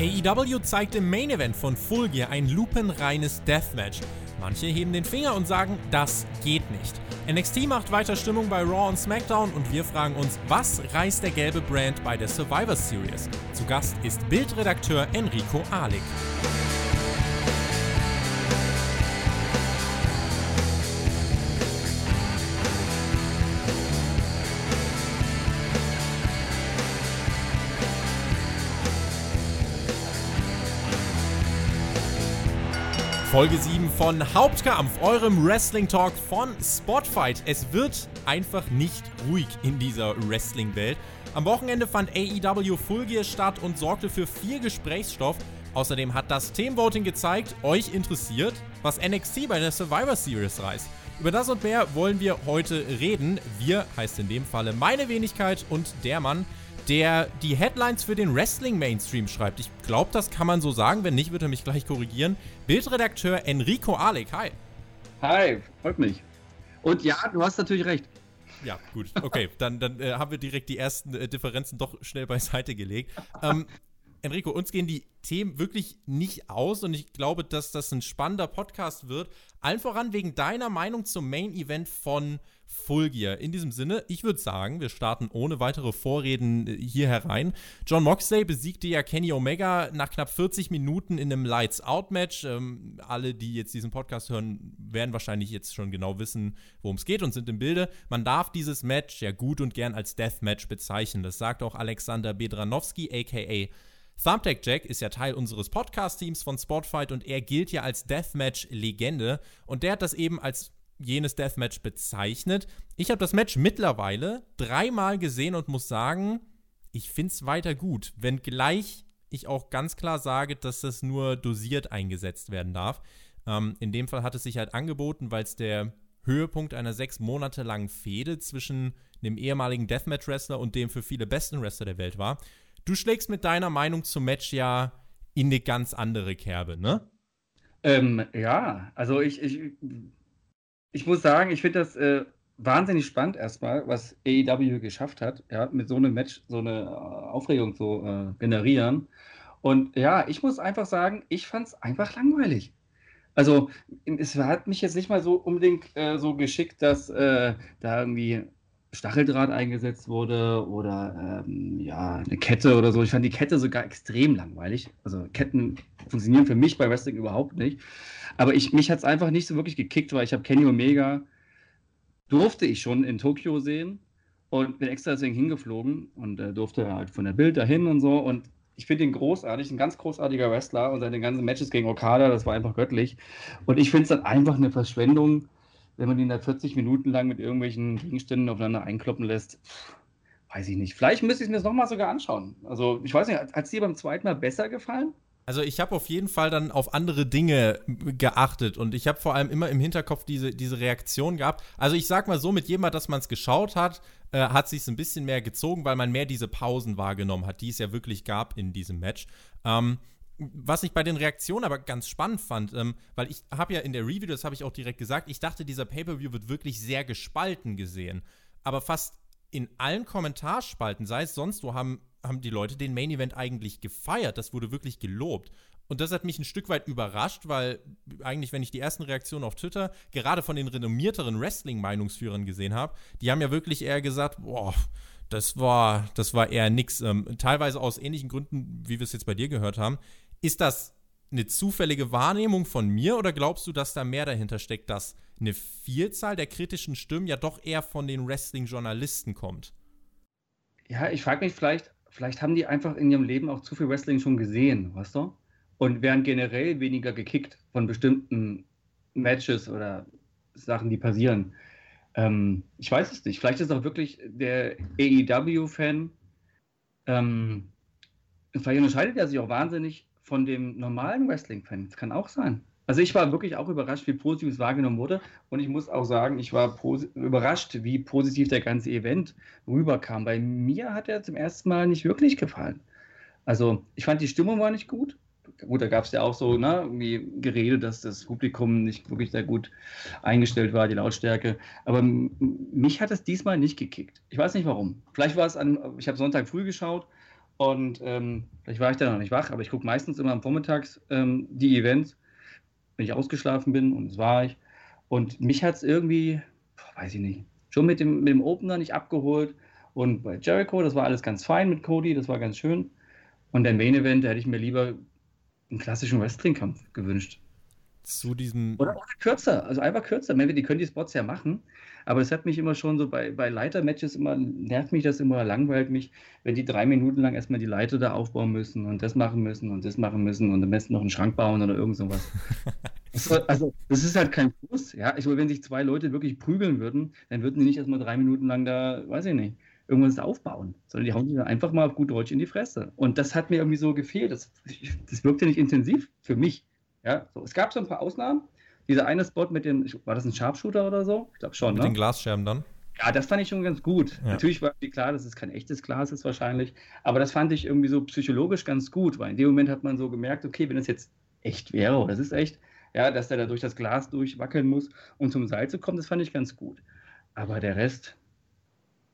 AEW zeigt im Main Event von Full Gear ein lupenreines Deathmatch. Manche heben den Finger und sagen, das geht nicht. NXT macht weiter Stimmung bei Raw und SmackDown und wir fragen uns, was reißt der gelbe Brand bei der Survivor Series? Zu Gast ist Bildredakteur Enrico Ahlig. Folge 7 von Hauptkampf, eurem Wrestling Talk von Spotfight. Es wird einfach nicht ruhig in dieser Wrestling-Welt. Am Wochenende fand AEW Full Gear statt und sorgte für viel Gesprächsstoff. Außerdem hat das Themenvoting gezeigt, euch interessiert, was NXT bei der Survivor Series reißt. Über das und mehr wollen wir heute reden. Wir heißt in dem Falle meine Wenigkeit und der Mann, der die Headlines für den Wrestling-Mainstream schreibt. Ich glaube, das kann man so sagen. Wenn nicht, wird er mich gleich korrigieren. Bildredakteur Enrico Alek. Hi. Hi, freut mich. Und ja, du hast natürlich recht. Ja, gut. Okay, dann, dann äh, haben wir direkt die ersten äh, Differenzen doch schnell beiseite gelegt. Ähm, Enrico, uns gehen die Themen wirklich nicht aus und ich glaube, dass das ein spannender Podcast wird. Allen voran wegen deiner Meinung zum Main Event von Full Gear. In diesem Sinne, ich würde sagen, wir starten ohne weitere Vorreden äh, hier herein. John Moxley besiegte ja Kenny Omega nach knapp 40 Minuten in einem Lights-Out-Match. Ähm, alle, die jetzt diesen Podcast hören, werden wahrscheinlich jetzt schon genau wissen, worum es geht und sind im Bilde. Man darf dieses Match ja gut und gern als Deathmatch bezeichnen. Das sagt auch Alexander Bedranowski, aka Thumbtack Jack ist ja Teil unseres Podcast-Teams von Spotfight und er gilt ja als Deathmatch-Legende. Und der hat das eben als jenes Deathmatch bezeichnet. Ich habe das Match mittlerweile dreimal gesehen und muss sagen, ich finde es weiter gut. Wenngleich ich auch ganz klar sage, dass das nur dosiert eingesetzt werden darf. Ähm, in dem Fall hat es sich halt angeboten, weil es der Höhepunkt einer sechs Monate langen Fehde zwischen dem ehemaligen Deathmatch-Wrestler und dem für viele besten Wrestler der Welt war. Du schlägst mit deiner Meinung zum Match ja in eine ganz andere Kerbe, ne? Ähm, ja, also ich, ich ich muss sagen, ich finde das äh, wahnsinnig spannend erstmal, was AEW geschafft hat, ja, mit so einem Match so eine äh, Aufregung zu äh, generieren. Und ja, ich muss einfach sagen, ich fand es einfach langweilig. Also, es hat mich jetzt nicht mal so unbedingt äh, so geschickt, dass äh, da irgendwie Stacheldraht eingesetzt wurde oder ähm, ja, eine Kette oder so. Ich fand die Kette sogar extrem langweilig. Also Ketten funktionieren für mich bei Wrestling überhaupt nicht. Aber ich, mich hat es einfach nicht so wirklich gekickt, weil ich habe Kenny Omega, durfte ich schon in Tokio sehen und bin extra deswegen hingeflogen und äh, durfte halt von der Bild dahin und so. Und ich finde ihn großartig, ein ganz großartiger Wrestler und seine ganzen Matches gegen Okada, das war einfach göttlich. Und ich finde es dann einfach eine Verschwendung, wenn man ihn da 40 Minuten lang mit irgendwelchen Gegenständen aufeinander einkloppen lässt, weiß ich nicht. Vielleicht müsste ich mir das nochmal sogar anschauen. Also, ich weiß nicht, hat es dir beim zweiten Mal besser gefallen? Also ich habe auf jeden Fall dann auf andere Dinge geachtet und ich habe vor allem immer im Hinterkopf diese, diese Reaktion gehabt. Also ich sag mal so, mit Mal, dass man es geschaut hat, äh, hat sich ein bisschen mehr gezogen, weil man mehr diese Pausen wahrgenommen hat, die es ja wirklich gab in diesem Match. Ähm, was ich bei den Reaktionen aber ganz spannend fand, ähm, weil ich habe ja in der Review, das habe ich auch direkt gesagt, ich dachte, dieser Pay-per-view wird wirklich sehr gespalten gesehen. Aber fast in allen Kommentarspalten, sei es sonst wo, haben, haben die Leute den Main Event eigentlich gefeiert. Das wurde wirklich gelobt. Und das hat mich ein Stück weit überrascht, weil eigentlich, wenn ich die ersten Reaktionen auf Twitter gerade von den renommierteren Wrestling-Meinungsführern gesehen habe, die haben ja wirklich eher gesagt, boah, das war, das war eher nix. Ähm, teilweise aus ähnlichen Gründen, wie wir es jetzt bei dir gehört haben. Ist das eine zufällige Wahrnehmung von mir oder glaubst du, dass da mehr dahinter steckt, dass eine Vielzahl der kritischen Stimmen ja doch eher von den Wrestling-Journalisten kommt? Ja, ich frage mich vielleicht, vielleicht haben die einfach in ihrem Leben auch zu viel Wrestling schon gesehen, weißt du? Und werden generell weniger gekickt von bestimmten Matches oder Sachen, die passieren. Ähm, ich weiß es nicht. Vielleicht ist auch wirklich der AEW-Fan, ähm, vielleicht unterscheidet er sich auch wahnsinnig von dem normalen Wrestling-Fan. Das kann auch sein. Also ich war wirklich auch überrascht, wie positiv es wahrgenommen wurde. Und ich muss auch sagen, ich war überrascht, wie positiv der ganze Event rüberkam. Bei mir hat er zum ersten Mal nicht wirklich gefallen. Also ich fand die Stimmung war nicht gut. Gut, da gab es ja auch so ne, wie Gerede, dass das Publikum nicht wirklich sehr gut eingestellt war, die Lautstärke. Aber mich hat es diesmal nicht gekickt. Ich weiß nicht warum. Vielleicht war es an, ich habe Sonntag früh geschaut Und ähm, vielleicht war ich da noch nicht wach, aber ich gucke meistens immer am Vormittags ähm, die Events, wenn ich ausgeschlafen bin und das war ich. Und mich hat es irgendwie, weiß ich nicht, schon mit dem, mit dem Opener nicht abgeholt. Und bei Jericho, das war alles ganz fein mit Cody, das war ganz schön. Und der Main Event, da hätte ich mir lieber einen klassischen Wrestling-Kampf gewünscht. Zu diesem. Oder auch kürzer, also einfach kürzer. Die können die Spots ja machen, aber es hat mich immer schon so bei, bei Leiter-Matches immer, nervt mich das immer, langweilt mich, wenn die drei Minuten lang erstmal die Leiter da aufbauen müssen und das machen müssen und das machen müssen und am besten noch einen Schrank bauen oder irgend sowas. also, das ist halt kein Fuß, ja. Ich meine, wenn sich zwei Leute wirklich prügeln würden, dann würden die nicht erstmal drei Minuten lang da, weiß ich nicht, irgendwas aufbauen, sondern die hauen sich dann einfach mal auf gut Deutsch in die Fresse. Und das hat mir irgendwie so gefehlt. Das, das wirkte nicht intensiv für mich. Ja, so. Es gab so ein paar Ausnahmen. Dieser eine Spot mit dem, war das ein Sharpshooter oder so? Ich glaube schon, mit ne? den Glasscherben dann. Ja, das fand ich schon ganz gut. Ja. Natürlich war mir klar, dass es kein echtes Glas ist wahrscheinlich, aber das fand ich irgendwie so psychologisch ganz gut, weil in dem Moment hat man so gemerkt, okay, wenn es jetzt echt wäre oder es ist echt, ja, dass der da durch das Glas durchwackeln muss, um zum Seil zu kommen, das fand ich ganz gut. Aber der Rest,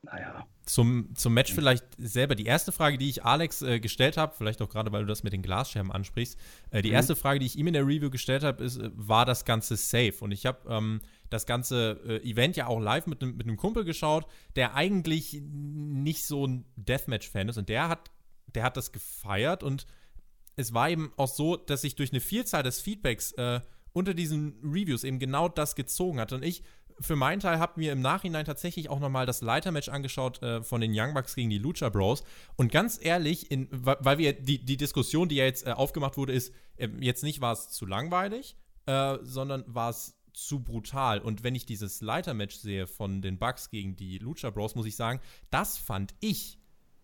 naja. Zum, zum Match vielleicht selber. Die erste Frage, die ich Alex äh, gestellt habe, vielleicht auch gerade, weil du das mit den Glasscherben ansprichst, äh, die mhm. erste Frage, die ich ihm in der Review gestellt habe, ist, äh, war das Ganze safe? Und ich habe ähm, das ganze äh, Event ja auch live mit, mit einem Kumpel geschaut, der eigentlich nicht so ein Deathmatch-Fan ist. Und der hat, der hat das gefeiert und es war eben auch so, dass sich durch eine Vielzahl des Feedbacks äh, unter diesen Reviews eben genau das gezogen hat. Und ich für meinen Teil habe mir im Nachhinein tatsächlich auch nochmal das Leitermatch angeschaut äh, von den Young Bucks gegen die Lucha Bros. Und ganz ehrlich, in, weil wir die, die Diskussion, die ja jetzt äh, aufgemacht wurde, ist, äh, jetzt nicht war es zu langweilig, äh, sondern war es zu brutal. Und wenn ich dieses Leitermatch sehe von den Bucks gegen die Lucha Bros, muss ich sagen, das fand ich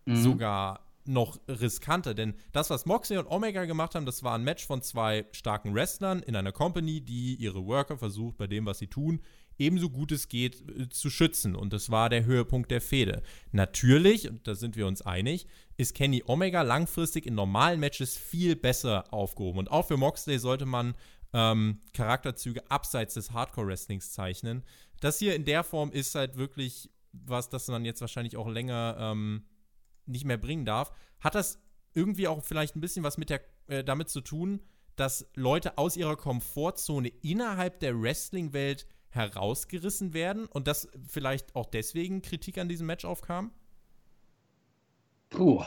mhm. sogar noch riskanter, denn das, was Moxley und Omega gemacht haben, das war ein Match von zwei starken Wrestlern in einer Company, die ihre Worker versucht, bei dem, was sie tun, ebenso gut es geht äh, zu schützen. Und das war der Höhepunkt der Fehde. Natürlich, und da sind wir uns einig, ist Kenny Omega langfristig in normalen Matches viel besser aufgehoben. Und auch für Moxley sollte man ähm, Charakterzüge abseits des Hardcore-Wrestlings zeichnen. Das hier in der Form ist halt wirklich was, das man jetzt wahrscheinlich auch länger ähm, nicht mehr bringen darf. Hat das irgendwie auch vielleicht ein bisschen was mit der, äh, damit zu tun, dass Leute aus ihrer Komfortzone innerhalb der Wrestling-Welt herausgerissen werden und dass vielleicht auch deswegen Kritik an diesem Match aufkam? Puh,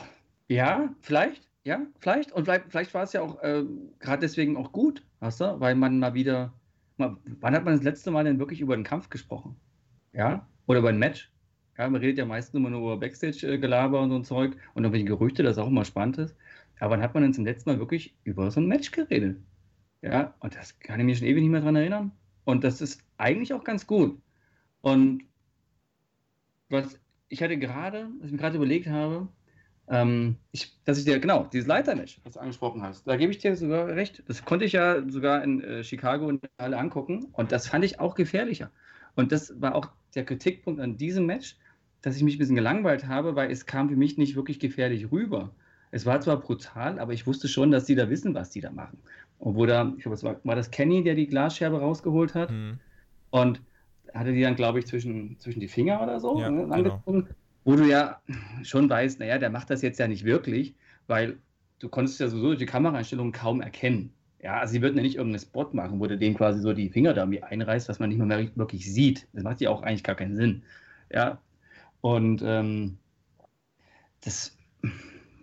ja, vielleicht, ja, vielleicht. Und vielleicht, vielleicht war es ja auch äh, gerade deswegen auch gut, weißt du, weil man mal wieder, mal, wann hat man das letzte Mal denn wirklich über den Kampf gesprochen? Ja, oder über ein Match? Ja, man redet ja meistens immer nur über Backstage-Gelaber und so ein Zeug und irgendwelche Gerüchte, das auch immer spannend ist. Aber wann hat man denn zum letzten Mal wirklich über so ein Match geredet? Ja, und das kann ich mir schon ewig nicht mehr dran erinnern. Und das ist eigentlich auch ganz gut. Und was ich hatte gerade, was ich mir gerade überlegt habe, ähm, ich, dass ich dir, genau, dieses Leitermatch, was du angesprochen hast, da gebe ich dir sogar recht. Das konnte ich ja sogar in äh, Chicago in alle angucken und das fand ich auch gefährlicher. Und das war auch der Kritikpunkt an diesem Match, dass ich mich ein bisschen gelangweilt habe, weil es kam für mich nicht wirklich gefährlich rüber. Es war zwar brutal, aber ich wusste schon, dass die da wissen, was die da machen. Obwohl da, ich glaube, es war, war das Kenny, der die Glasscherbe rausgeholt hat. Mhm. Und hatte die dann, glaube ich, zwischen, zwischen die Finger oder so ja, ne, genau. Wo du ja schon weißt, naja, der macht das jetzt ja nicht wirklich, weil du konntest ja sowieso die Kameraeinstellungen kaum erkennen. Ja, also sie würden ja nicht irgendeinen Spot machen, wo du den quasi so die Finger da irgendwie einreißt, was man nicht mehr wirklich sieht. Das macht ja auch eigentlich gar keinen Sinn. Ja, und ähm, das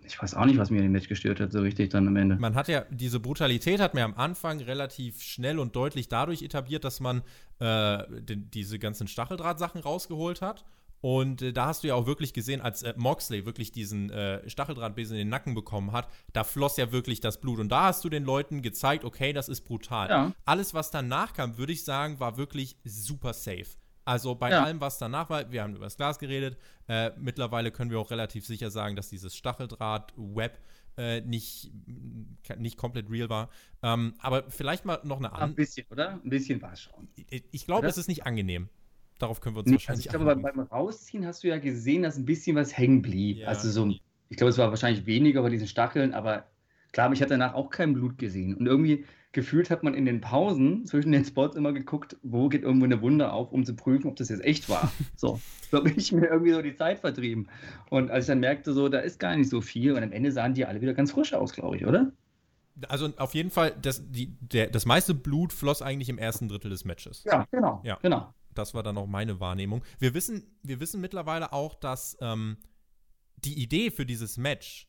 ich weiß auch nicht, was mir in dem Match gestört hat, so richtig dann am Ende. Man hat ja, diese Brutalität hat mir am Anfang relativ schnell und deutlich dadurch etabliert, dass man äh, den, diese ganzen Stacheldrahtsachen rausgeholt hat. Und äh, da hast du ja auch wirklich gesehen, als äh, Moxley wirklich diesen äh, Stacheldrahtbesen in den Nacken bekommen hat, da floss ja wirklich das Blut. Und da hast du den Leuten gezeigt, okay, das ist brutal. Ja. Alles, was danach kam, würde ich sagen, war wirklich super safe. Also bei ja. allem, was danach war, wir haben über das Glas geredet. Äh, mittlerweile können wir auch relativ sicher sagen, dass dieses Stacheldraht-Web äh, nicht, nicht komplett real war. Ähm, aber vielleicht mal noch eine andere. Ein bisschen, oder? Ein bisschen war es schon. Ich, ich glaube, es ist nicht angenehm. Darauf können wir uns nee, wahrscheinlich also Ich glaube, beim Rausziehen hast du ja gesehen, dass ein bisschen was hängen blieb. Ja. Also so, ich glaube, es war wahrscheinlich weniger bei diesen Stacheln, aber klar, ich hatte danach auch kein Blut gesehen. Und irgendwie gefühlt hat man in den Pausen zwischen den Spots immer geguckt, wo geht irgendwo eine Wunde auf, um zu prüfen, ob das jetzt echt war. So, so habe ich mir irgendwie so die Zeit vertrieben. Und als ich dann merkte, so, da ist gar nicht so viel und am Ende sahen die alle wieder ganz frisch aus, glaube ich, oder? Also auf jeden Fall, das, die, der, das meiste Blut floss eigentlich im ersten Drittel des Matches. Ja, genau. Ja. genau. Das war dann auch meine Wahrnehmung. Wir wissen, wir wissen mittlerweile auch, dass ähm, die Idee für dieses Match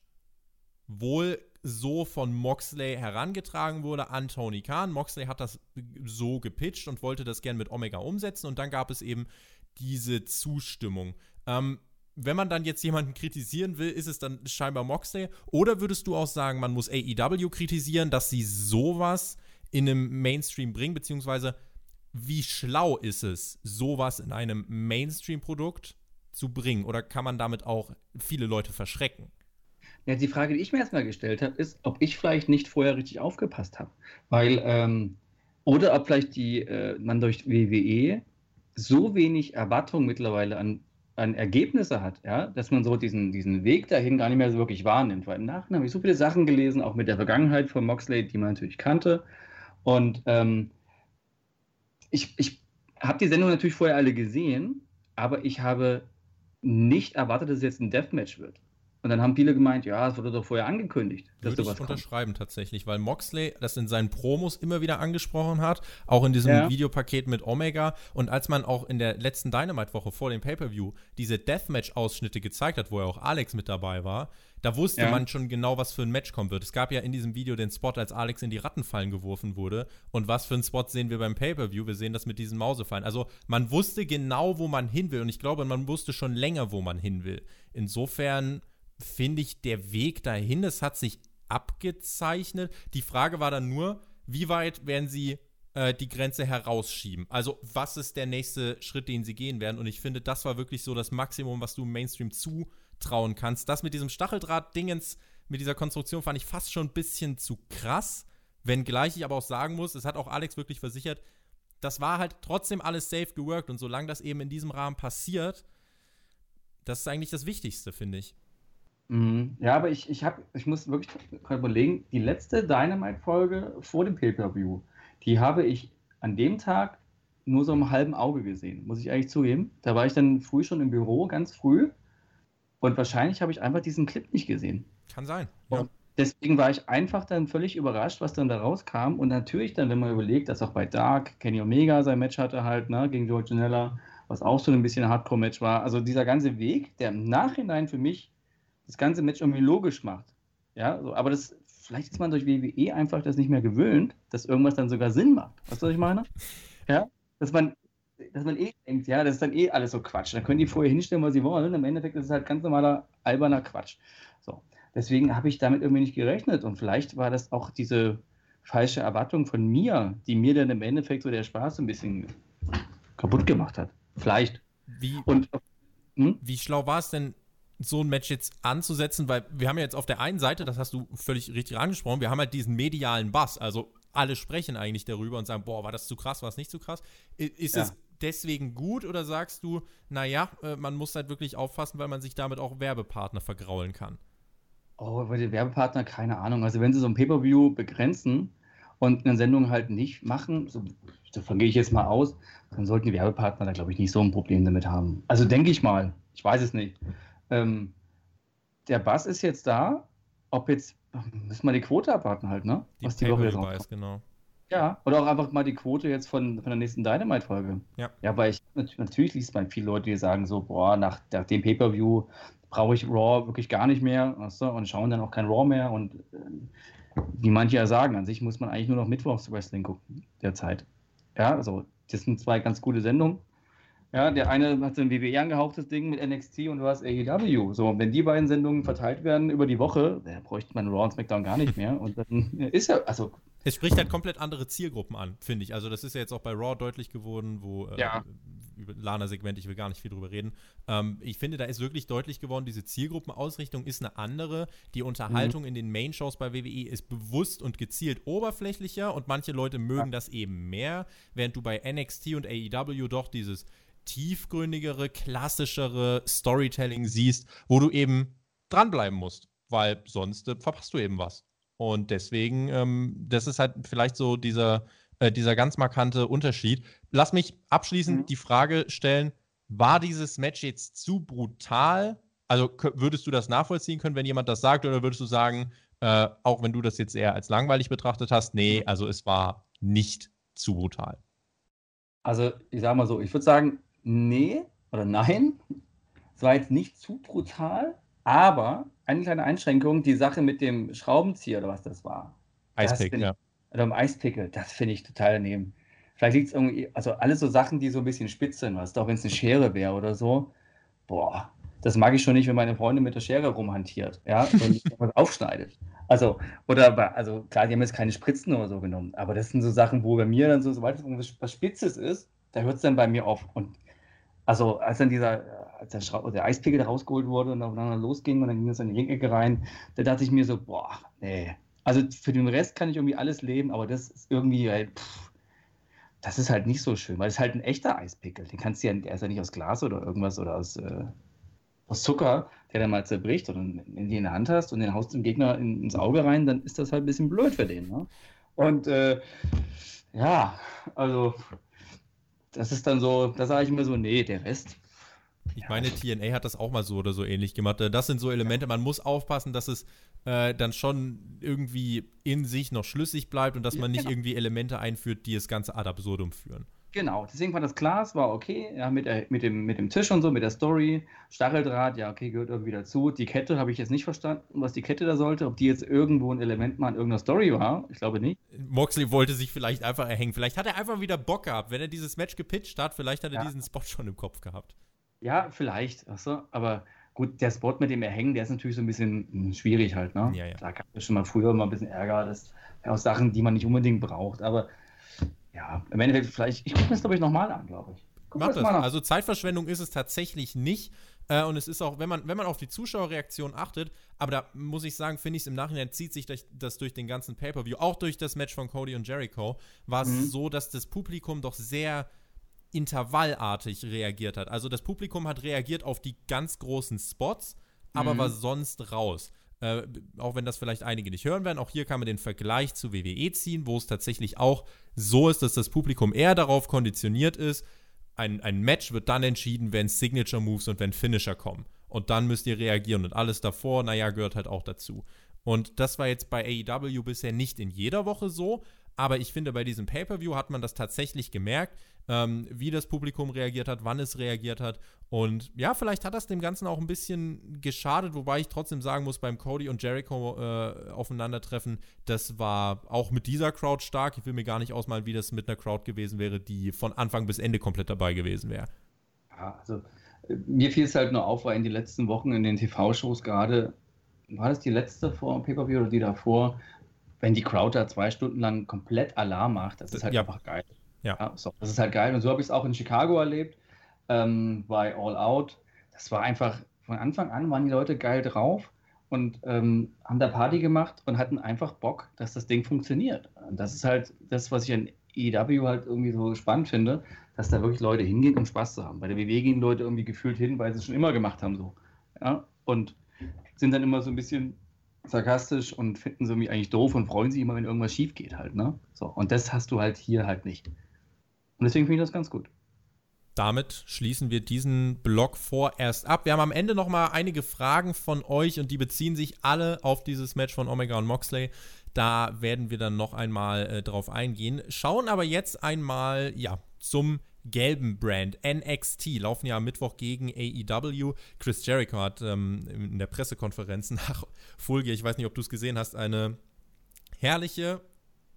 wohl so von Moxley herangetragen wurde an Tony Khan. Moxley hat das so gepitcht und wollte das gern mit Omega umsetzen und dann gab es eben diese Zustimmung. Ähm, wenn man dann jetzt jemanden kritisieren will, ist es dann scheinbar Moxley. Oder würdest du auch sagen, man muss AEW kritisieren, dass sie sowas in einem Mainstream bringen, beziehungsweise wie schlau ist es, sowas in einem Mainstream-Produkt zu bringen? Oder kann man damit auch viele Leute verschrecken? Ja, die Frage, die ich mir erstmal gestellt habe, ist, ob ich vielleicht nicht vorher richtig aufgepasst habe. Weil, ähm, oder ob vielleicht die, äh, man durch WWE so wenig Erwartung mittlerweile an, an Ergebnisse hat, ja, dass man so diesen, diesen Weg dahin gar nicht mehr so wirklich wahrnimmt. Weil im Nachhinein habe ich so viele Sachen gelesen, auch mit der Vergangenheit von Moxley, die man natürlich kannte. Und ähm, ich, ich habe die Sendung natürlich vorher alle gesehen, aber ich habe nicht erwartet, dass es jetzt ein Deathmatch wird. Und dann haben viele gemeint, ja, es wurde doch vorher angekündigt. Dass Würde ich unterschreiben kommt. tatsächlich, weil Moxley das in seinen Promos immer wieder angesprochen hat, auch in diesem ja. Videopaket mit Omega. Und als man auch in der letzten Dynamite-Woche vor dem Pay-Per-View diese Deathmatch-Ausschnitte gezeigt hat, wo ja auch Alex mit dabei war, da wusste ja. man schon genau, was für ein Match kommen wird. Es gab ja in diesem Video den Spot, als Alex in die Rattenfallen geworfen wurde. Und was für einen Spot sehen wir beim Pay-Per-View? Wir sehen das mit diesen Mausefallen. Also man wusste genau, wo man hin will. Und ich glaube, man wusste schon länger, wo man hin will. Insofern finde ich, der Weg dahin, es hat sich abgezeichnet. Die Frage war dann nur, wie weit werden sie äh, die Grenze herausschieben? Also, was ist der nächste Schritt, den sie gehen werden? Und ich finde, das war wirklich so das Maximum, was du im Mainstream zutrauen kannst. Das mit diesem Stacheldraht-Dingens, mit dieser Konstruktion fand ich fast schon ein bisschen zu krass. Wenngleich ich aber auch sagen muss, es hat auch Alex wirklich versichert, das war halt trotzdem alles safe geworkt und solange das eben in diesem Rahmen passiert, das ist eigentlich das Wichtigste, finde ich. Mhm. Ja, aber ich, ich, hab, ich muss wirklich gerade überlegen, die letzte Dynamite-Folge vor dem Pay-Per-View, die habe ich an dem Tag nur so im halben Auge gesehen, muss ich ehrlich zugeben. Da war ich dann früh schon im Büro, ganz früh. Und wahrscheinlich habe ich einfach diesen Clip nicht gesehen. Kann sein. Ja. deswegen war ich einfach dann völlig überrascht, was dann da rauskam. Und natürlich dann, wenn man überlegt, dass auch bei Dark Kenny Omega sein Match hatte halt, ne, gegen George Janella, was auch so ein bisschen Hardcore-Match war. Also dieser ganze Weg, der im Nachhinein für mich das ganze Match irgendwie logisch macht. Ja, so, aber das, vielleicht ist man durch WWE einfach das nicht mehr gewöhnt, dass irgendwas dann sogar Sinn macht. Weißt du, was ich meine? Ja, dass man, dass man eh denkt, ja, das ist dann eh alles so Quatsch. Dann können die vorher hinstellen, was sie wollen. Im Endeffekt ist es halt ganz normaler, alberner Quatsch. So. Deswegen habe ich damit irgendwie nicht gerechnet. Und vielleicht war das auch diese falsche Erwartung von mir, die mir dann im Endeffekt so der Spaß ein bisschen kaputt gemacht hat. Vielleicht. Wie, und, hm? wie schlau war es denn so ein Match jetzt anzusetzen, weil wir haben ja jetzt auf der einen Seite, das hast du völlig richtig angesprochen, wir haben halt diesen medialen Bass, also alle sprechen eigentlich darüber und sagen, boah, war das zu krass, war es nicht zu krass? Ist ja. es deswegen gut oder sagst du, naja, äh, man muss halt wirklich aufpassen, weil man sich damit auch Werbepartner vergraulen kann? Oh, weil die Werbepartner, keine Ahnung. Also wenn sie so ein Pay-Per-View begrenzen und eine Sendung halt nicht machen, so, davon gehe ich jetzt mal aus, dann sollten die Werbepartner da, glaube ich, nicht so ein Problem damit haben. Also denke ich mal. Ich weiß es nicht ähm, der Bass ist jetzt da. Ob jetzt, müssen wir die Quote abwarten halt, ne? Die Was die Woche jetzt weiß, genau. Ja, oder auch einfach mal die Quote jetzt von, von der nächsten Dynamite-Folge. Ja. Ja, weil ich, natürlich liest man viele Leute, die sagen so, boah, nach, nach dem Pay-Per-View brauche ich Raw wirklich gar nicht mehr, weißt du, und schauen dann auch kein Raw mehr und äh, wie manche ja sagen, an sich muss man eigentlich nur noch Mittwochs Wrestling gucken, derzeit. Ja, also das sind zwei ganz gute Sendungen. Ja, der eine hat so ein WWE angehauchtes Ding mit NXT und du hast AEW. So, wenn die beiden Sendungen verteilt werden über die Woche, dann bräuchte man Raw und SmackDown gar nicht mehr. Und dann ist ja, also. Es spricht halt komplett andere Zielgruppen an, finde ich. Also, das ist ja jetzt auch bei Raw deutlich geworden, wo äh, über Lana-Segment, ich will gar nicht viel drüber reden. Ähm, ich finde, da ist wirklich deutlich geworden, diese Zielgruppenausrichtung ist eine andere. Die Unterhaltung mhm. in den Main-Shows bei WWE ist bewusst und gezielt oberflächlicher und manche Leute mögen ja. das eben mehr, während du bei NXT und AEW doch dieses tiefgründigere, klassischere Storytelling siehst, wo du eben dranbleiben musst, weil sonst äh, verpasst du eben was. Und deswegen, ähm, das ist halt vielleicht so dieser, äh, dieser ganz markante Unterschied. Lass mich abschließend mhm. die Frage stellen: War dieses Match jetzt zu brutal? Also würdest du das nachvollziehen können, wenn jemand das sagt, oder würdest du sagen, äh, auch wenn du das jetzt eher als langweilig betrachtet hast, nee, mhm. also es war nicht zu brutal? Also, ich sage mal so, ich würde sagen, nee oder nein. Es war jetzt nicht zu brutal, aber eine kleine Einschränkung, die Sache mit dem Schraubenzieher oder was das war. Eispick, ja. Oder im Eispickel, das finde ich total daneben. Vielleicht liegt es irgendwie, also alles so Sachen, die so ein bisschen spitz sind, was, auch wenn es eine Schere wäre oder so. Boah, das mag ich schon nicht, wenn meine Freundin mit der Schere rumhantiert, ja, und was aufschneidet. Also, oder, also klar, die haben jetzt keine Spritzen oder so genommen, aber das sind so Sachen, wo bei mir dann so, sobald es was Spitzes ist, da hört es dann bei mir auf. Und also, als dann dieser, als der, der Eispegel rausgeholt wurde und aufeinander losging und dann ging es in die Ringecke rein, da dachte ich mir so, boah, nee. Also für den Rest kann ich irgendwie alles leben, aber das ist irgendwie halt, pff, das ist halt nicht so schön, weil es halt ein echter Eispickel. Den kannst du ja, der ist ja nicht aus Glas oder irgendwas oder aus, äh, aus Zucker, der dann mal zerbricht oder in die in der Hand hast und den haust dem Gegner in, ins Auge rein, dann ist das halt ein bisschen blöd für den. Ne? Und äh, ja, also das ist dann so, da sage ich mir so, nee, der Rest. Ich meine, TNA hat das auch mal so oder so ähnlich gemacht. Das sind so Elemente, man muss aufpassen, dass es äh, dann schon irgendwie in sich noch schlüssig bleibt und dass man nicht irgendwie Elemente einführt, die das Ganze ad absurdum führen. Genau, deswegen war das Glas, war okay, ja, mit, der, mit, dem, mit dem Tisch und so, mit der Story. Stacheldraht, ja, okay, gehört irgendwie dazu. Die Kette habe ich jetzt nicht verstanden, was die Kette da sollte. Ob die jetzt irgendwo ein Element mal in irgendeiner Story war, ich glaube nicht. Moxley wollte sich vielleicht einfach erhängen. Vielleicht hat er einfach wieder Bock gehabt, wenn er dieses Match gepitcht hat. Vielleicht hat er ja. diesen Spot schon im Kopf gehabt. Ja, vielleicht, achso, aber gut, der Spot mit dem Erhängen, der ist natürlich so ein bisschen hm, schwierig halt, ne? Ja, ja. Da gab es schon mal früher mal ein bisschen Ärger, das aus Sachen, die man nicht unbedingt braucht, aber ja, im Endeffekt vielleicht, ich gucke mir das, glaube ich, nochmal an, glaube ich. Mach das. Also Zeitverschwendung ist es tatsächlich nicht. Äh, und es ist auch, wenn man, wenn man auf die Zuschauerreaktion achtet, aber da muss ich sagen, finde ich es im Nachhinein zieht sich das, das durch den ganzen Pay-Per-View, auch durch das Match von Cody und Jericho, war es mhm. so, dass das Publikum doch sehr intervallartig reagiert hat. Also das Publikum hat reagiert auf die ganz großen Spots, aber mhm. war sonst raus. Äh, auch wenn das vielleicht einige nicht hören werden, auch hier kann man den Vergleich zu WWE ziehen, wo es tatsächlich auch so ist, dass das Publikum eher darauf konditioniert ist, ein, ein Match wird dann entschieden, wenn Signature Moves und wenn Finisher kommen. Und dann müsst ihr reagieren und alles davor, naja, gehört halt auch dazu. Und das war jetzt bei AEW bisher nicht in jeder Woche so, aber ich finde, bei diesem Pay-Per-View hat man das tatsächlich gemerkt, ähm, wie das Publikum reagiert hat, wann es reagiert hat. Und ja, vielleicht hat das dem Ganzen auch ein bisschen geschadet, wobei ich trotzdem sagen muss, beim Cody und Jericho äh, aufeinandertreffen, das war auch mit dieser Crowd stark. Ich will mir gar nicht ausmalen, wie das mit einer Crowd gewesen wäre, die von Anfang bis Ende komplett dabei gewesen wäre. Ja, also äh, mir fiel es halt nur auf, weil in den letzten Wochen in den TV-Shows gerade, war das die letzte vor Pay-Per-View oder die davor, wenn die Crowd da zwei Stunden lang komplett Alarm macht, das ist halt ja. einfach geil. Ja. ja so, das ist halt geil. Und so habe ich es auch in Chicago erlebt, ähm, bei All Out. Das war einfach, von Anfang an waren die Leute geil drauf und ähm, haben da Party gemacht und hatten einfach Bock, dass das Ding funktioniert. Und das ist halt das, was ich an EW halt irgendwie so spannend finde, dass da wirklich Leute hingehen, um Spaß zu haben. Bei der WWE gehen Leute irgendwie gefühlt hin, weil sie es schon immer gemacht haben so. Ja? Und sind dann immer so ein bisschen sarkastisch und finden sie irgendwie eigentlich doof und freuen sich immer, wenn irgendwas schief geht halt, ne? So, und das hast du halt hier halt nicht. Und deswegen finde ich das ganz gut. Damit schließen wir diesen Blog vorerst ab. Wir haben am Ende noch mal einige Fragen von euch und die beziehen sich alle auf dieses Match von Omega und Moxley. Da werden wir dann noch einmal äh, drauf eingehen. Schauen aber jetzt einmal ja zum gelben Brand NXT laufen ja am Mittwoch gegen AEW. Chris Jericho hat ähm, in der Pressekonferenz nach Folge, ich weiß nicht, ob du es gesehen hast, eine herrliche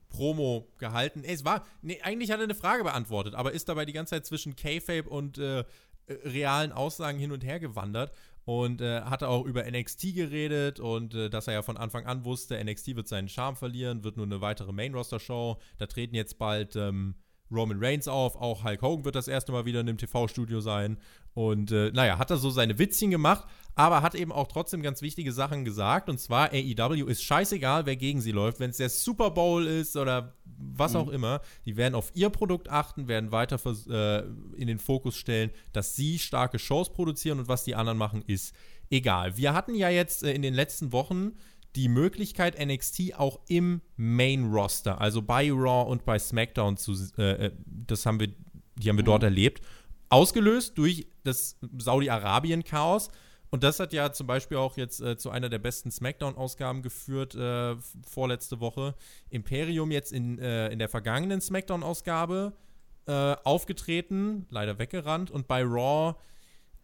Promo gehalten. Es war, nee, eigentlich hat er eine Frage beantwortet, aber ist dabei die ganze Zeit zwischen K-Fape und äh, äh, realen Aussagen hin und her gewandert und äh, hatte auch über NXT geredet und äh, dass er ja von Anfang an wusste, NXT wird seinen Charme verlieren, wird nur eine weitere Main-Roster-Show. Da treten jetzt bald ähm, Roman Reigns auf, auch Hulk Hogan wird das erste Mal wieder in einem TV-Studio sein. Und äh, naja, hat er so seine Witzchen gemacht, aber hat eben auch trotzdem ganz wichtige Sachen gesagt. Und zwar, AEW ist scheißegal, wer gegen sie läuft. Wenn es der Super Bowl ist oder was mhm. auch immer, die werden auf ihr Produkt achten, werden weiter äh, in den Fokus stellen, dass sie starke Shows produzieren und was die anderen machen, ist egal. Wir hatten ja jetzt äh, in den letzten Wochen die Möglichkeit, NXT auch im Main-Roster, also bei Raw und bei SmackDown zu, äh, äh das haben wir, die haben wir mhm. dort erlebt, ausgelöst durch das Saudi-Arabien-Chaos. Und das hat ja zum Beispiel auch jetzt äh, zu einer der besten SmackDown-Ausgaben geführt, äh, vorletzte Woche. Imperium jetzt in, äh, in der vergangenen SmackDown-Ausgabe äh, aufgetreten, leider weggerannt, und bei Raw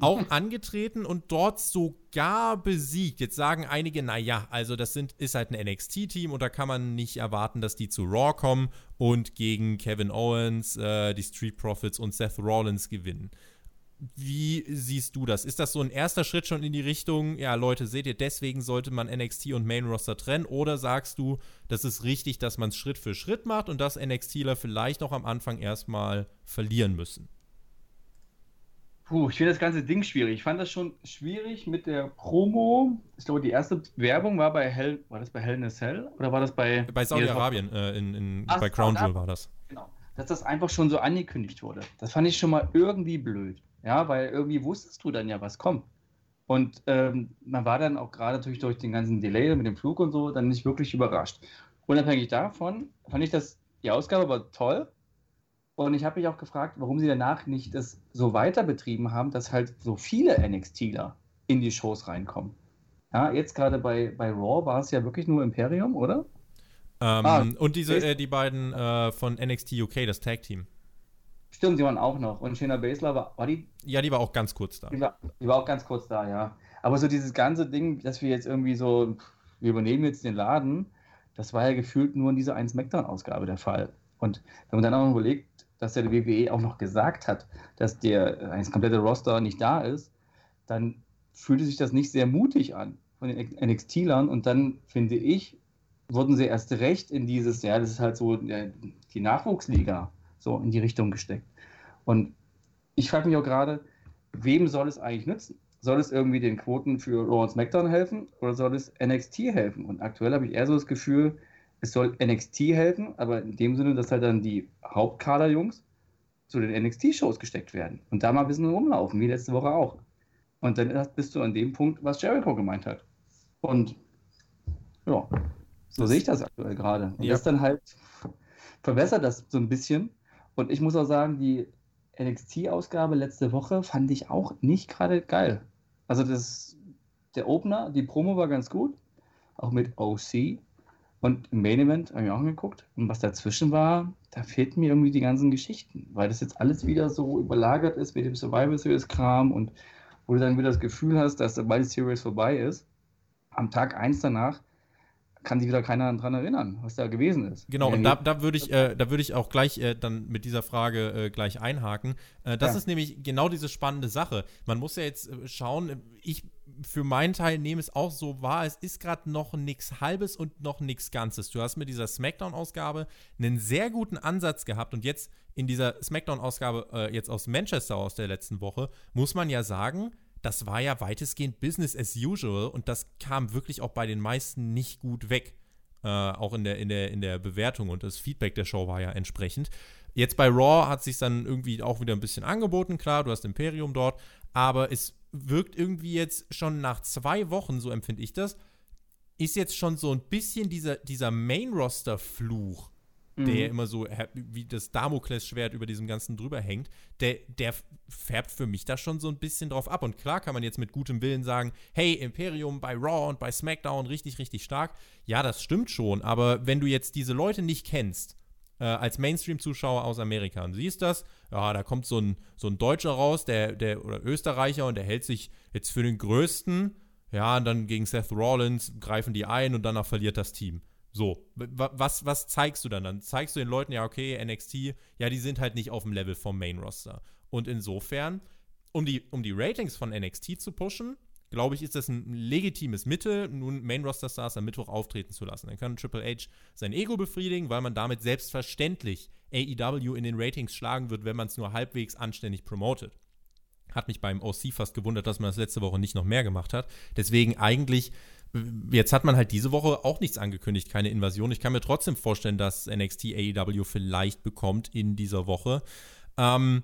auch angetreten und dort sogar besiegt. Jetzt sagen einige, naja, also das sind, ist halt ein NXT-Team und da kann man nicht erwarten, dass die zu Raw kommen und gegen Kevin Owens, äh, die Street Profits und Seth Rollins gewinnen. Wie siehst du das? Ist das so ein erster Schritt schon in die Richtung, ja, Leute, seht ihr, deswegen sollte man NXT und Main Roster trennen? Oder sagst du, das ist richtig, dass man es Schritt für Schritt macht und dass NXTler vielleicht auch am Anfang erstmal verlieren müssen? Puh, ich finde das ganze Ding schwierig. Ich fand das schon schwierig mit der Promo. Ich glaube, die erste Werbung war bei Hell, war das bei Hell in a Cell oder war das bei bei Saudi-Arabien äh, in, in Ach, bei Crown Jewel war das. Genau, dass das einfach schon so angekündigt wurde. Das fand ich schon mal irgendwie blöd. Ja, weil irgendwie wusstest du dann ja, was kommt. Und ähm, man war dann auch gerade natürlich durch den ganzen Delay mit dem Flug und so dann nicht wirklich überrascht. Unabhängig davon fand ich das, die Ausgabe war toll. Und ich habe mich auch gefragt, warum sie danach nicht das so weiter betrieben haben, dass halt so viele NXTler in die Shows reinkommen. Ja, jetzt gerade bei, bei Raw war es ja wirklich nur Imperium, oder? Ähm, ah, und diese, äh, die beiden äh, von NXT UK, das Tag Team. Stimmt, die waren auch noch. Und Shayna Baszler war, war die? Ja, die war auch ganz kurz da. Die war, die war auch ganz kurz da, ja. Aber so dieses ganze Ding, dass wir jetzt irgendwie so, wir übernehmen jetzt den Laden, das war ja gefühlt nur in dieser 1 Smackdown-Ausgabe der Fall. Und wenn man dann auch überlegt, dass der WWE auch noch gesagt hat, dass der das komplette Roster nicht da ist, dann fühlte sich das nicht sehr mutig an von den NXT-Lern und dann finde ich, wurden sie erst recht in dieses, ja, das ist halt so die Nachwuchsliga, so in die Richtung gesteckt. Und ich frage mich auch gerade, wem soll es eigentlich nützen? Soll es irgendwie den Quoten für Raw und SmackDown helfen oder soll es NXT helfen? Und aktuell habe ich eher so das Gefühl, es soll NXT helfen, aber in dem Sinne, dass halt dann die Hauptkader-Jungs zu den NXT-Shows gesteckt werden und da mal ein bisschen rumlaufen, wie letzte Woche auch. Und dann bist du an dem Punkt, was Jericho gemeint hat. Und ja, so sehe ich das aktuell gerade. Und ja. das dann halt verbessert das so ein bisschen. Und ich muss auch sagen, die NXT-Ausgabe letzte Woche fand ich auch nicht gerade geil. Also das, der Opener, die Promo war ganz gut, auch mit OC. Und im Main Event habe ich auch angeguckt. Und was dazwischen war, da fehlten mir irgendwie die ganzen Geschichten, weil das jetzt alles wieder so überlagert ist mit dem Survival Series Kram und wo du dann wieder das Gefühl hast, dass der die Series vorbei ist. Am Tag 1 danach kann sich wieder keiner daran erinnern, was da gewesen ist. Genau, und da, da würde ich, äh, würd ich auch gleich äh, dann mit dieser Frage äh, gleich einhaken. Äh, das ja. ist nämlich genau diese spannende Sache. Man muss ja jetzt äh, schauen, ich für meinen Teil nehme es auch so wahr, es ist gerade noch nichts Halbes und noch nichts Ganzes. Du hast mit dieser SmackDown-Ausgabe einen sehr guten Ansatz gehabt und jetzt in dieser SmackDown-Ausgabe, äh, jetzt aus Manchester aus der letzten Woche, muss man ja sagen, das war ja weitestgehend Business as usual und das kam wirklich auch bei den meisten nicht gut weg. Äh, auch in der, in, der, in der Bewertung und das Feedback der Show war ja entsprechend. Jetzt bei Raw hat sich dann irgendwie auch wieder ein bisschen angeboten, klar, du hast Imperium dort, aber es wirkt irgendwie jetzt schon nach zwei Wochen, so empfinde ich das, ist jetzt schon so ein bisschen dieser, dieser Main-Roster-Fluch mhm. der immer so wie das Damoklesschwert über diesem Ganzen drüber hängt, der, der färbt für mich da schon so ein bisschen drauf ab. Und klar kann man jetzt mit gutem Willen sagen, hey, Imperium bei Raw und bei SmackDown richtig, richtig stark. Ja, das stimmt schon, aber wenn du jetzt diese Leute nicht kennst, äh, als Mainstream-Zuschauer aus Amerika und siehst das, ja, da kommt so ein, so ein Deutscher raus, der, der, oder Österreicher und der hält sich jetzt für den Größten, ja, und dann gegen Seth Rollins greifen die ein und danach verliert das Team. So, was, was zeigst du dann? Dann zeigst du den Leuten ja, okay, NXT, ja, die sind halt nicht auf dem Level vom Main Roster. Und insofern, um die, um die Ratings von NXT zu pushen, glaube ich, ist das ein legitimes Mittel, nun Main Roster Stars am Mittwoch auftreten zu lassen. Dann kann Triple H sein Ego befriedigen, weil man damit selbstverständlich AEW in den Ratings schlagen wird, wenn man es nur halbwegs anständig promotet. Hat mich beim OC fast gewundert, dass man das letzte Woche nicht noch mehr gemacht hat. Deswegen eigentlich jetzt hat man halt diese Woche auch nichts angekündigt, keine Invasion. Ich kann mir trotzdem vorstellen, dass NXT AEW vielleicht bekommt in dieser Woche. Ähm,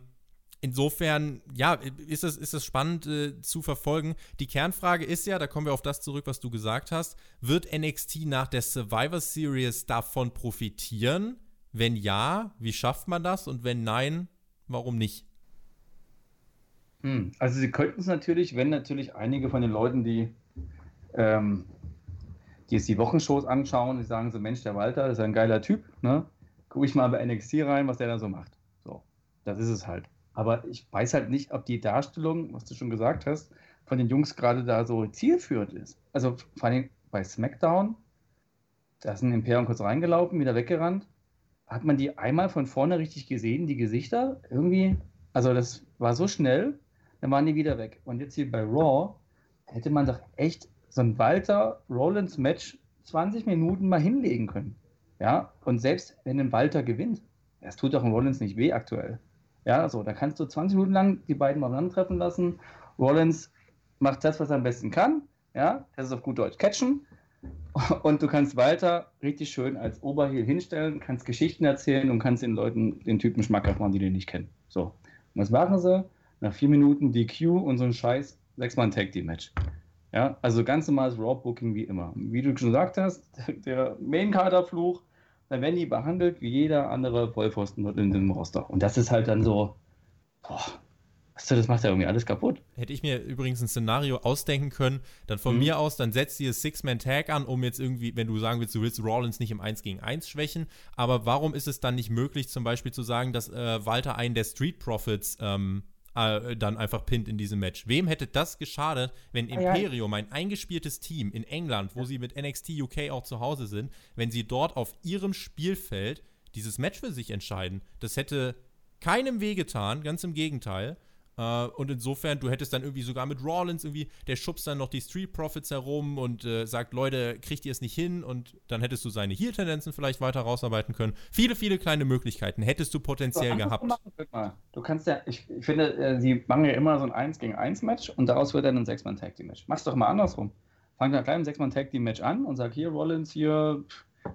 insofern, ja, ist es, ist es spannend äh, zu verfolgen. Die Kernfrage ist ja, da kommen wir auf das zurück, was du gesagt hast, wird NXT nach der Survivor Series davon profitieren? Wenn ja, wie schafft man das? Und wenn nein, warum nicht? Hm, also sie könnten es natürlich, wenn natürlich einige von den Leuten, die, ähm, die jetzt die Wochenshows anschauen, die sagen so, Mensch, der Walter ist ein geiler Typ, ne? Guck ich mal bei NXT rein, was der da so macht. So, das ist es halt. Aber ich weiß halt nicht, ob die Darstellung, was du schon gesagt hast, von den Jungs gerade da so zielführend ist. Also vor allem bei SmackDown, da ist ein Imperium kurz reingelaufen, wieder weggerannt. Hat man die einmal von vorne richtig gesehen, die Gesichter? Irgendwie, also das war so schnell, dann waren die wieder weg. Und jetzt hier bei Raw hätte man doch echt so ein Walter Rollins Match 20 Minuten mal hinlegen können. Ja, und selbst wenn ein Walter gewinnt, das tut doch ein Rollins nicht weh aktuell. Ja, so, da kannst du 20 Minuten lang die beiden mal treffen lassen. Rollins macht das, was er am besten kann. Ja, das ist auf gut Deutsch catchen. Und du kannst Walter richtig schön als Oberheel hinstellen, kannst Geschichten erzählen und kannst den Leuten den Typen schmackhaft machen, die den nicht kennen. So. Und was machen sie? Nach vier Minuten DQ und so ein Scheiß, sechsmal Tag Team Match. Ja, also ganz normales Raw Booking wie immer. Wie du schon gesagt hast, der Main Kader Fluch, dann werden die behandelt wie jeder andere Vollpfosten in dem Roster. Und das ist halt dann so, boah, weißt du, das macht ja irgendwie alles kaputt. Hätte ich mir übrigens ein Szenario ausdenken können, dann von mhm. mir aus, dann setzt ihr Six-Man-Tag an, um jetzt irgendwie, wenn du sagen willst, du willst Rollins nicht im 1 gegen 1 schwächen, aber warum ist es dann nicht möglich, zum Beispiel zu sagen, dass äh, Walter einen der Street Profits ähm, äh, dann einfach pinnt in diesem Match. Wem hätte das geschadet, wenn Imperium, ein eingespieltes Team in England, wo sie mit NXT UK auch zu Hause sind, wenn sie dort auf ihrem Spielfeld dieses Match für sich entscheiden? Das hätte keinem wehgetan, ganz im Gegenteil. Uh, und insofern, du hättest dann irgendwie sogar mit Rawlins irgendwie, der schubst dann noch die Street Profits herum und äh, sagt, Leute, kriegt ihr es nicht hin? Und dann hättest du seine Heel-Tendenzen vielleicht weiter rausarbeiten können. Viele, viele kleine Möglichkeiten hättest du potenziell gehabt. Du kannst ja, ich, ich finde, äh, sie machen ja immer so ein 1 gegen 1 Match und daraus wird dann ein 6-Mann-Tag-Team-Match. Mach's doch mal andersrum. Fang dann klein 6-Mann-Tag-Team-Match an und sag, hier, Rollins, hier,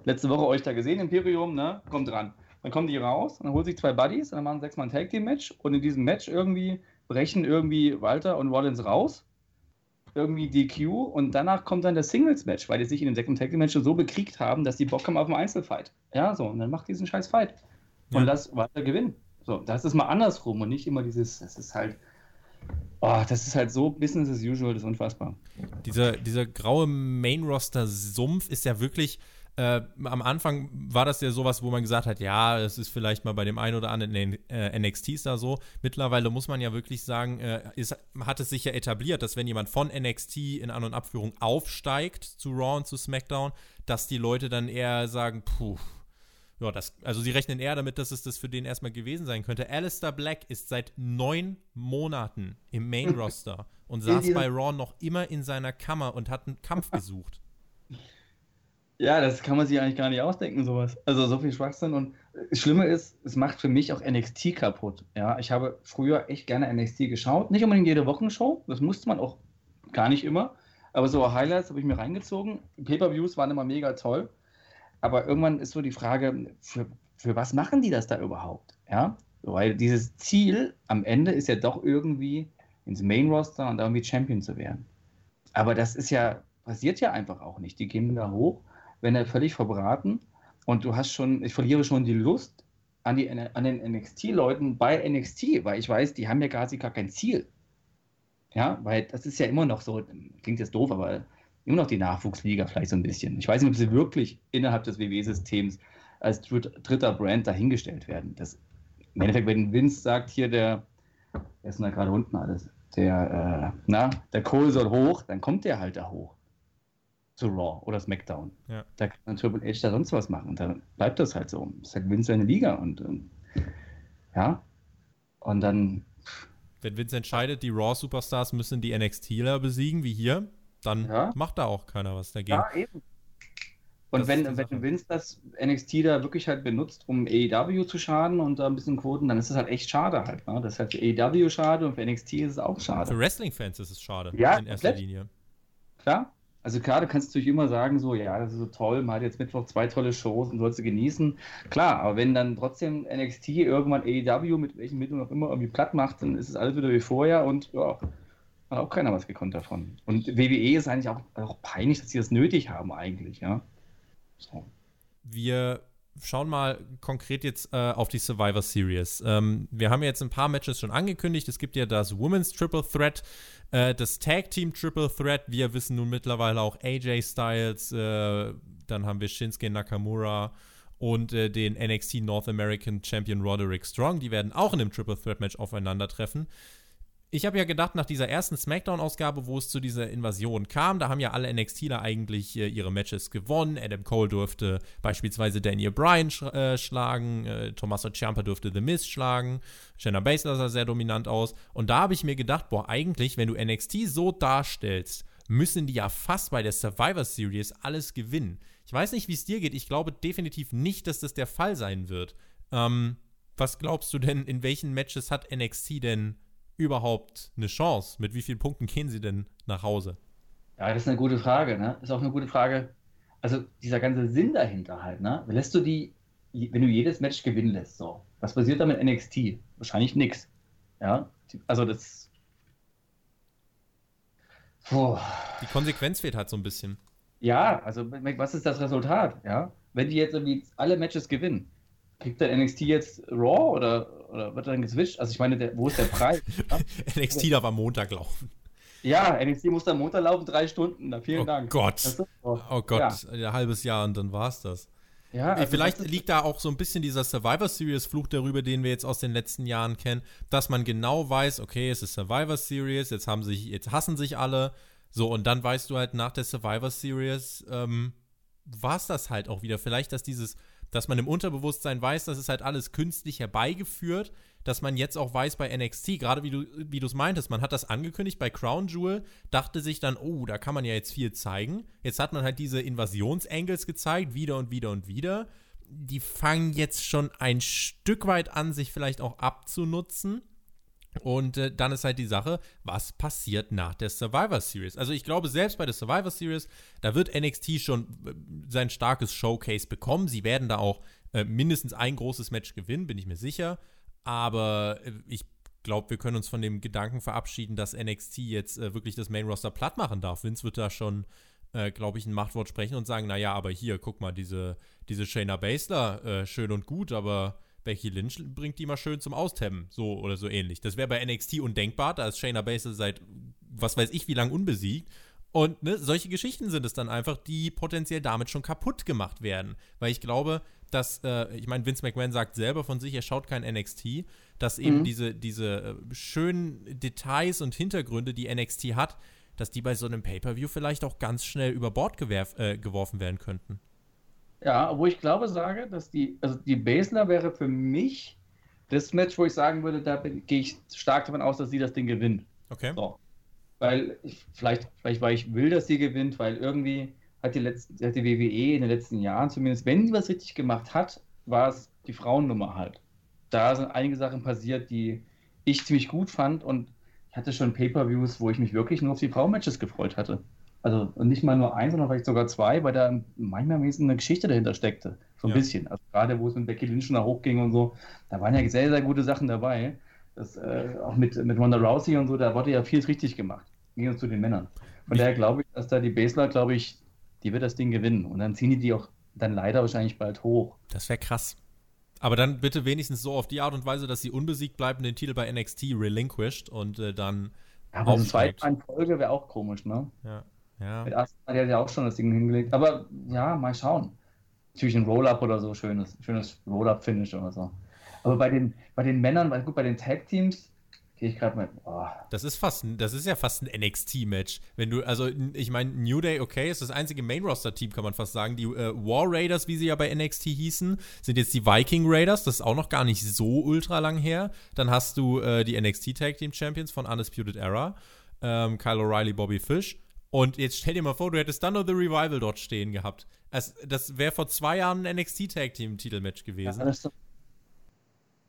letzte Woche euch da gesehen, Imperium, ne? Kommt dran. Dann kommen die raus, dann holt sich zwei Buddies, dann machen 6-Mann-Tag-Team-Match und in diesem Match irgendwie brechen irgendwie Walter und Rollins raus, irgendwie DQ und danach kommt dann das Singles-Match, weil die sich in dem Second Tag Match so bekriegt haben, dass die Bock haben auf einen Einzelfight. Ja, so, und dann macht diesen scheiß Fight. Und ja. lass Walter gewinnen. So, das ist mal andersrum und nicht immer dieses, das ist halt, oh, das ist halt so Business as usual, das ist unfassbar. Dieser, dieser graue Main-Roster-Sumpf ist ja wirklich, äh, am Anfang war das ja sowas, wo man gesagt hat, ja, es ist vielleicht mal bei dem einen oder anderen äh, NXTs da so. Mittlerweile muss man ja wirklich sagen, äh, ist, hat es sich ja etabliert, dass wenn jemand von NXT in An- und Abführung aufsteigt zu Raw und zu SmackDown, dass die Leute dann eher sagen, puh, ja, das, also sie rechnen eher damit, dass es das für den erstmal gewesen sein könnte. Alistair Black ist seit neun Monaten im Main-Roster und saß bei Raw noch immer in seiner Kammer und hat einen Kampf gesucht. Ja, das kann man sich eigentlich gar nicht ausdenken, sowas. Also so viel Schwachsinn. Und das Schlimme ist, es macht für mich auch NXT kaputt. Ja, ich habe früher echt gerne NXT geschaut. Nicht unbedingt jede Wochenshow, das musste man auch gar nicht immer. Aber so Highlights habe ich mir reingezogen. Pay-Per-Views waren immer mega toll. Aber irgendwann ist so die Frage, für, für was machen die das da überhaupt? Ja, weil dieses Ziel am Ende ist ja doch irgendwie ins Main-Roster und irgendwie Champion zu werden. Aber das ist ja, passiert ja einfach auch nicht. Die gehen da hoch wenn er völlig verbraten und du hast schon, ich verliere schon die Lust an, die, an den NXT-Leuten bei NXT, weil ich weiß, die haben ja quasi gar kein Ziel. Ja, weil das ist ja immer noch so, klingt jetzt doof, aber immer noch die Nachwuchsliga vielleicht so ein bisschen. Ich weiß nicht, ob sie wirklich innerhalb des WWE-Systems als dritter Brand dahingestellt werden. Das, Im Endeffekt, wenn Vince sagt, hier der, wer ist da gerade unten alles? Der, äh, na, der Kohl soll hoch, dann kommt der halt da hoch zu Raw oder SmackDown. Ja. Da kann man Triple H da sonst was machen. Und dann bleibt das halt so. Es ist halt Vince seine Liga und, und ja. Und dann. Wenn Vince entscheidet, die Raw-Superstars müssen die NXTler besiegen, wie hier, dann ja. macht da auch keiner was dagegen. Ja, eben. Und das wenn, wenn Vince das NXT da wirklich halt benutzt, um AEW zu schaden und da ein bisschen Quoten, dann ist das halt echt schade halt. Ne? Das ist halt für AEW schade und für NXT ist es auch schade. Für Wrestling-Fans ist es schade ja, in erster komplett. Linie. Klar, Also klar, du kannst natürlich immer sagen, so, ja, das ist so toll, man hat jetzt Mittwoch zwei tolle Shows und sollst du genießen. Klar, aber wenn dann trotzdem NXT irgendwann AEW mit welchen Mitteln auch immer irgendwie platt macht, dann ist es alles wieder wie vorher und ja, hat auch keiner was gekonnt davon. Und WWE ist eigentlich auch, auch peinlich, dass sie das nötig haben eigentlich, ja. So. Wir schauen mal konkret jetzt äh, auf die Survivor Series. Ähm, wir haben jetzt ein paar Matches schon angekündigt. Es gibt ja das Women's Triple Threat, äh, das Tag Team Triple Threat. Wir wissen nun mittlerweile auch AJ Styles. Äh, dann haben wir Shinsuke Nakamura und äh, den NXT North American Champion Roderick Strong. Die werden auch in einem Triple Threat Match aufeinandertreffen ich habe ja gedacht, nach dieser ersten SmackDown-Ausgabe, wo es zu dieser Invasion kam, da haben ja alle NXTler eigentlich äh, ihre Matches gewonnen. Adam Cole durfte beispielsweise Daniel Bryan sch äh, schlagen, äh, Tommaso Ciampa durfte The Miz schlagen, Shayna Baszler sah sehr dominant aus. Und da habe ich mir gedacht, boah, eigentlich, wenn du NXT so darstellst, müssen die ja fast bei der Survivor Series alles gewinnen. Ich weiß nicht, wie es dir geht. Ich glaube definitiv nicht, dass das der Fall sein wird. Ähm, was glaubst du denn, in welchen Matches hat NXT denn überhaupt eine Chance? Mit wie vielen Punkten gehen sie denn nach Hause? Ja, das ist eine gute Frage. Ne? Ist auch eine gute Frage. Also dieser ganze Sinn dahinter halt. Ne? Lässt du die, wenn du jedes Match gewinnen lässt, so, was passiert da mit NXT? Wahrscheinlich nichts. Ja, also das. Puh. Die Konsequenz fehlt halt so ein bisschen. Ja, also was ist das Resultat? Ja, wenn die jetzt irgendwie alle Matches gewinnen, kriegt der NXT jetzt Raw oder oder wird dann geswitcht? Also ich meine, der, wo ist der Preis? NXT darf am Montag laufen. Ja, NXT muss am Montag laufen, drei Stunden. Da, vielen oh Dank. Gott. So. Oh Gott, ja. ein halbes Jahr und dann war es das. Ja, also Vielleicht liegt da auch so ein bisschen dieser Survivor Series Fluch darüber, den wir jetzt aus den letzten Jahren kennen, dass man genau weiß, okay, es ist Survivor Series, jetzt haben sich, jetzt hassen sich alle, so und dann weißt du halt nach der Survivor Series ähm, war es das halt auch wieder. Vielleicht, dass dieses dass man im Unterbewusstsein weiß, das ist halt alles künstlich herbeigeführt, dass man jetzt auch weiß bei NXT, gerade wie du wie es meintest, man hat das angekündigt bei Crown Jewel, dachte sich dann, oh, da kann man ja jetzt viel zeigen. Jetzt hat man halt diese Invasionsangles gezeigt, wieder und wieder und wieder. Die fangen jetzt schon ein Stück weit an, sich vielleicht auch abzunutzen. Und äh, dann ist halt die Sache, was passiert nach der Survivor Series? Also ich glaube, selbst bei der Survivor Series, da wird NXT schon äh, sein starkes Showcase bekommen. Sie werden da auch äh, mindestens ein großes Match gewinnen, bin ich mir sicher. Aber äh, ich glaube, wir können uns von dem Gedanken verabschieden, dass NXT jetzt äh, wirklich das Main Roster platt machen darf. Vince wird da schon, äh, glaube ich, ein Machtwort sprechen und sagen, naja, aber hier, guck mal, diese, diese Shayna Baszler, schön und gut, aber Becky Lynch bringt die mal schön zum Austemmen, so oder so ähnlich. Das wäre bei NXT undenkbar, da ist Shayna Baszler seit was weiß ich wie lang unbesiegt. Und ne, solche Geschichten sind es dann einfach, die potenziell damit schon kaputt gemacht werden. Weil ich glaube, dass, äh, ich meine, Vince McMahon sagt selber von sich, er schaut kein NXT, dass eben mhm. diese, diese äh, schönen Details und Hintergründe, die NXT hat, dass die bei so einem Pay-Per-View vielleicht auch ganz schnell über Bord äh, geworfen werden könnten. Ja, wo ich glaube, sage, dass die, also die Basler wäre für mich das Match, wo ich sagen würde, da gehe ich stark davon aus, dass sie das Ding gewinnt. Okay. So. Weil ich, vielleicht, vielleicht, weil ich will, dass sie gewinnt, weil irgendwie hat die, letzten, hat die WWE in den letzten Jahren, zumindest wenn sie was richtig gemacht hat, war es die Frauennummer halt. Da sind einige Sachen passiert, die ich ziemlich gut fand und ich hatte schon Pay-Per-Views, wo ich mich wirklich nur auf die Frauenmatches gefreut hatte. Also nicht mal nur eins, sondern vielleicht sogar zwei, weil da manchmal eine Geschichte dahinter steckte. So ein ja. bisschen. Also gerade wo es mit Becky Lynch nach hochging und so, da waren ja sehr, sehr gute Sachen dabei. Das, äh, auch mit, mit Ronda Rousey und so, da wurde ja vieles richtig gemacht. Ging zu den Männern. Von daher glaube ich, dass da die Basler, glaube ich, die wird das Ding gewinnen. Und dann ziehen die die auch dann leider wahrscheinlich bald hoch. Das wäre krass. Aber dann bitte wenigstens so auf die Art und Weise, dass sie unbesiegt bleiben, den Titel bei NXT relinquished und äh, dann. Ja, aber zwei Folge wäre auch komisch, ne? Ja. Ja. Mit Aston hat er ja auch schon das Ding hingelegt. Aber ja, mal schauen. Natürlich ein Roll-Up oder so, schönes, schönes Roll-Up-Finish oder so. Aber bei den, bei den Männern, gut, bei den Tag-Teams, gehe ich gerade mal. Oh. Das ist fast, das ist ja fast ein NXT-Match. Wenn du, also ich meine, New Day, okay, ist das einzige Main-Roster-Team, kann man fast sagen. Die äh, War Raiders, wie sie ja bei NXT hießen, sind jetzt die Viking Raiders. Das ist auch noch gar nicht so ultra lang her. Dann hast du äh, die NXT Tag Team Champions von Undisputed Era, ähm, Kyle O'Reilly, Bobby Fish. Und jetzt stell dir mal vor, du hättest dann nur The Revival dort stehen gehabt. Also, das wäre vor zwei Jahren ein NXT Tag Team Titelmatch gewesen. Ja, das,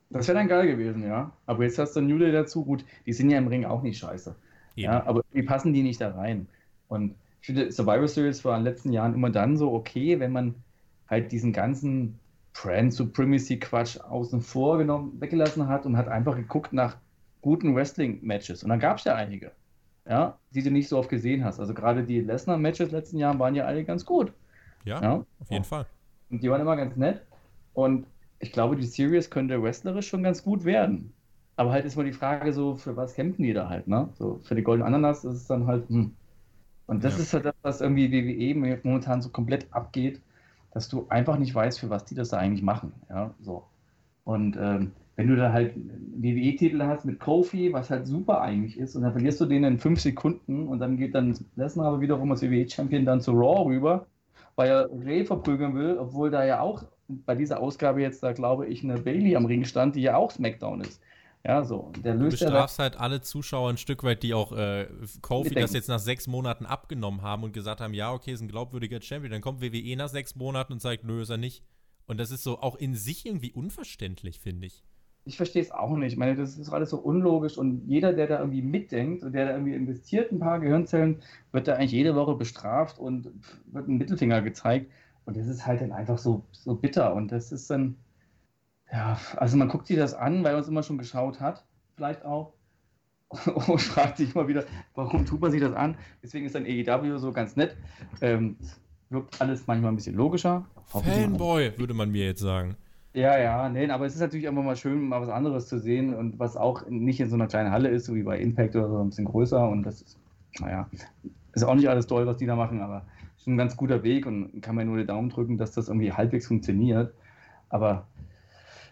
das wäre dann geil gewesen, ja. Aber jetzt hast du New Day dazu. Gut, die sind ja im Ring auch nicht scheiße. Ja, ja aber wie passen die nicht da rein? Und ich finde, Survivor Series war in den letzten Jahren immer dann so okay, wenn man halt diesen ganzen Brand Supremacy Quatsch außen vor genommen, weggelassen hat und hat einfach geguckt nach guten Wrestling-Matches. Und dann gab es ja einige, ja, die du nicht so oft gesehen hast. Also gerade die Lesnar-Matches letzten Jahren waren ja alle ganz gut. Ja, ja? auf jeden Fall. Und die waren immer ganz nett. Und ich glaube, die Series könnte wrestlerisch schon ganz gut werden. Aber halt ist mal die Frage so, für was kämpfen die da halt, ne? So, für die Golden Ananas ist es dann halt, hm. Und das ja. ist halt das, was irgendwie WWE momentan so komplett abgeht, dass du einfach nicht weißt, für was die das da eigentlich machen, ja, so. Und ähm, wenn du da halt WWE-Titel hast mit Kofi, was halt super eigentlich ist, und dann verlierst du den in fünf Sekunden und dann geht dann Lesnar aber wiederum als WWE-Champion dann zu Raw rüber, weil er Ray verprügeln will, obwohl da ja auch bei dieser Ausgabe jetzt da, glaube ich, eine Bailey am Ring stand, die ja auch SmackDown ist. Ja, so. Der löst du bestrafst ja halt alle Zuschauer ein Stück weit, die auch äh, Kofi das jetzt nach sechs Monaten abgenommen haben und gesagt haben, ja, okay, ist ein glaubwürdiger Champion. Dann kommt WWE nach sechs Monaten und sagt, nö, ist er nicht. Und das ist so auch in sich irgendwie unverständlich, finde ich. Ich verstehe es auch nicht. Ich meine, das ist alles so unlogisch und jeder, der da irgendwie mitdenkt und der da irgendwie investiert ein paar Gehirnzellen, wird da eigentlich jede Woche bestraft und wird ein Mittelfinger gezeigt. Und das ist halt dann einfach so, so bitter. Und das ist dann, ja, also man guckt sich das an, weil man es immer schon geschaut hat, vielleicht auch. Und fragt sich immer wieder, warum tut man sich das an? Deswegen ist dann AEW so ganz nett. Ähm, wirkt alles manchmal ein bisschen logischer. Fanboy, würde man mir jetzt sagen. Ja, ja, nee, aber es ist natürlich einfach mal schön, mal was anderes zu sehen und was auch nicht in so einer kleinen Halle ist, so wie bei Impact oder so, ein bisschen größer und das ist, naja, ist auch nicht alles toll, was die da machen, aber ist ein ganz guter Weg und kann man nur den Daumen drücken, dass das irgendwie halbwegs funktioniert. Aber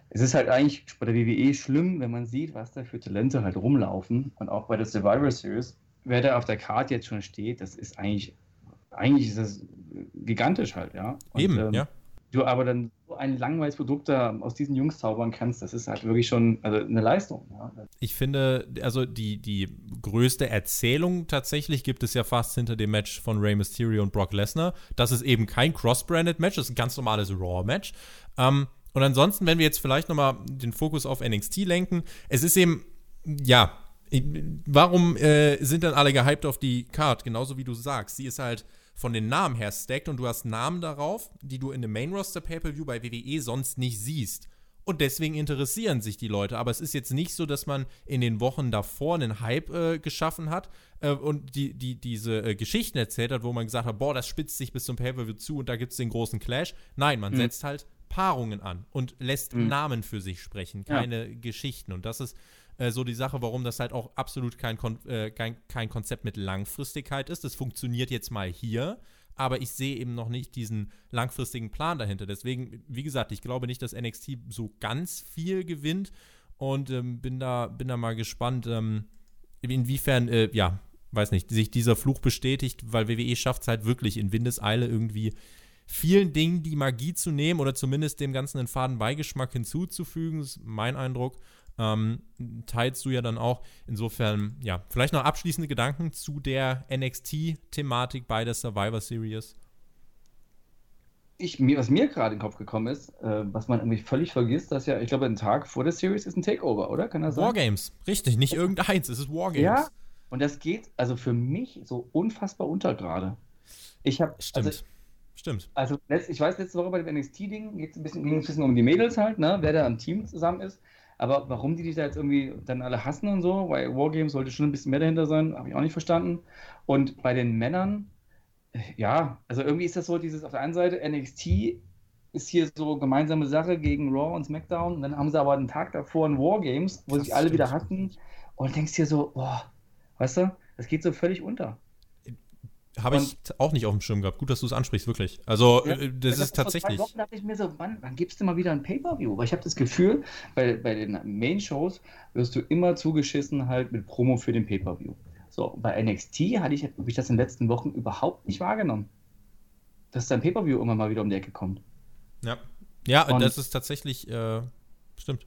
es ist halt eigentlich bei der WWE schlimm, wenn man sieht, was da für Talente halt rumlaufen. Und auch bei der Survivor Series, wer da auf der Karte jetzt schon steht, das ist eigentlich, eigentlich ist das gigantisch halt, ja. Und, Eben, ähm, ja. Du aber dann ein langweiliges Produkt da aus diesen Jungs zaubern kannst, das ist halt wirklich schon also eine Leistung. Ja. Ich finde, also die, die größte Erzählung tatsächlich gibt es ja fast hinter dem Match von Rey Mysterio und Brock Lesnar. Das ist eben kein Cross-Branded Match, das ist ein ganz normales Raw-Match. Ähm, und ansonsten, wenn wir jetzt vielleicht nochmal den Fokus auf NXT lenken, es ist eben, ja, warum äh, sind dann alle gehypt auf die Card? Genauso wie du sagst. Sie ist halt von den Namen her stacked und du hast Namen darauf, die du in einem Main-Roster-Pay-Per-View bei WWE sonst nicht siehst. Und deswegen interessieren sich die Leute. Aber es ist jetzt nicht so, dass man in den Wochen davor einen Hype äh, geschaffen hat äh, und die, die, diese äh, Geschichten erzählt hat, wo man gesagt hat, boah, das spitzt sich bis zum Pay-Per-View zu und da gibt es den großen Clash. Nein, man mhm. setzt halt Paarungen an und lässt mhm. Namen für sich sprechen, keine ja. Geschichten. Und das ist äh, so die Sache, warum das halt auch absolut kein, Kon äh, kein, kein Konzept mit Langfristigkeit ist. Das funktioniert jetzt mal hier, aber ich sehe eben noch nicht diesen langfristigen Plan dahinter. Deswegen, wie gesagt, ich glaube nicht, dass NXT so ganz viel gewinnt und ähm, bin, da, bin da mal gespannt, ähm, inwiefern, äh, ja, weiß nicht, sich dieser Fluch bestätigt, weil WWE schafft es halt wirklich in Windeseile irgendwie vielen Dingen die Magie zu nehmen oder zumindest dem Ganzen einen faden Beigeschmack hinzuzufügen, ist mein Eindruck. Ähm, teilst du ja dann auch. Insofern, ja, vielleicht noch abschließende Gedanken zu der NXT-Thematik bei der Survivor Series. Ich, mir, was mir gerade in den Kopf gekommen ist, äh, was man irgendwie völlig vergisst, dass ja, ich glaube, ein Tag vor der Series ist ein Takeover, oder? Kann das sein? Wargames, richtig, nicht irgendeins, es ist Wargames. Ja, und das geht also für mich so unfassbar unter gerade. Ich habe. Stimmt. Also, Stimmt. Also, ich weiß, letzte Woche bei dem NXT-Ding geht es ein, bisschen, ein bisschen um die Mädels halt, ne? wer da im Team zusammen ist. Aber warum die dich da jetzt irgendwie dann alle hassen und so, weil Wargames sollte schon ein bisschen mehr dahinter sein, habe ich auch nicht verstanden. Und bei den Männern, ja, also irgendwie ist das so, dieses auf der einen Seite NXT ist hier so gemeinsame Sache gegen Raw und SmackDown. Und dann haben sie aber einen Tag davor ein Wargames, wo das sich alle wieder hatten. Und denkst dir so, boah, weißt du, das geht so völlig unter. Habe ich auch nicht auf dem Schirm gehabt. Gut, dass du es ansprichst, wirklich. Also, ja, äh, das, ist tatsächlich. Vor zwei Wochen dachte ich mir so, wann, wann gibst du mal wieder ein Pay-Per-View? Weil ich habe das Gefühl, bei, bei den Main-Shows wirst du immer zugeschissen halt mit Promo für den Pay-Per-View. So, bei NXT hatte ich, habe ich das in den letzten Wochen überhaupt nicht wahrgenommen. Dass da ein Pay-Per-View immer mal wieder um die Ecke kommt. Ja. Ja, und das ist tatsächlich, äh, stimmt.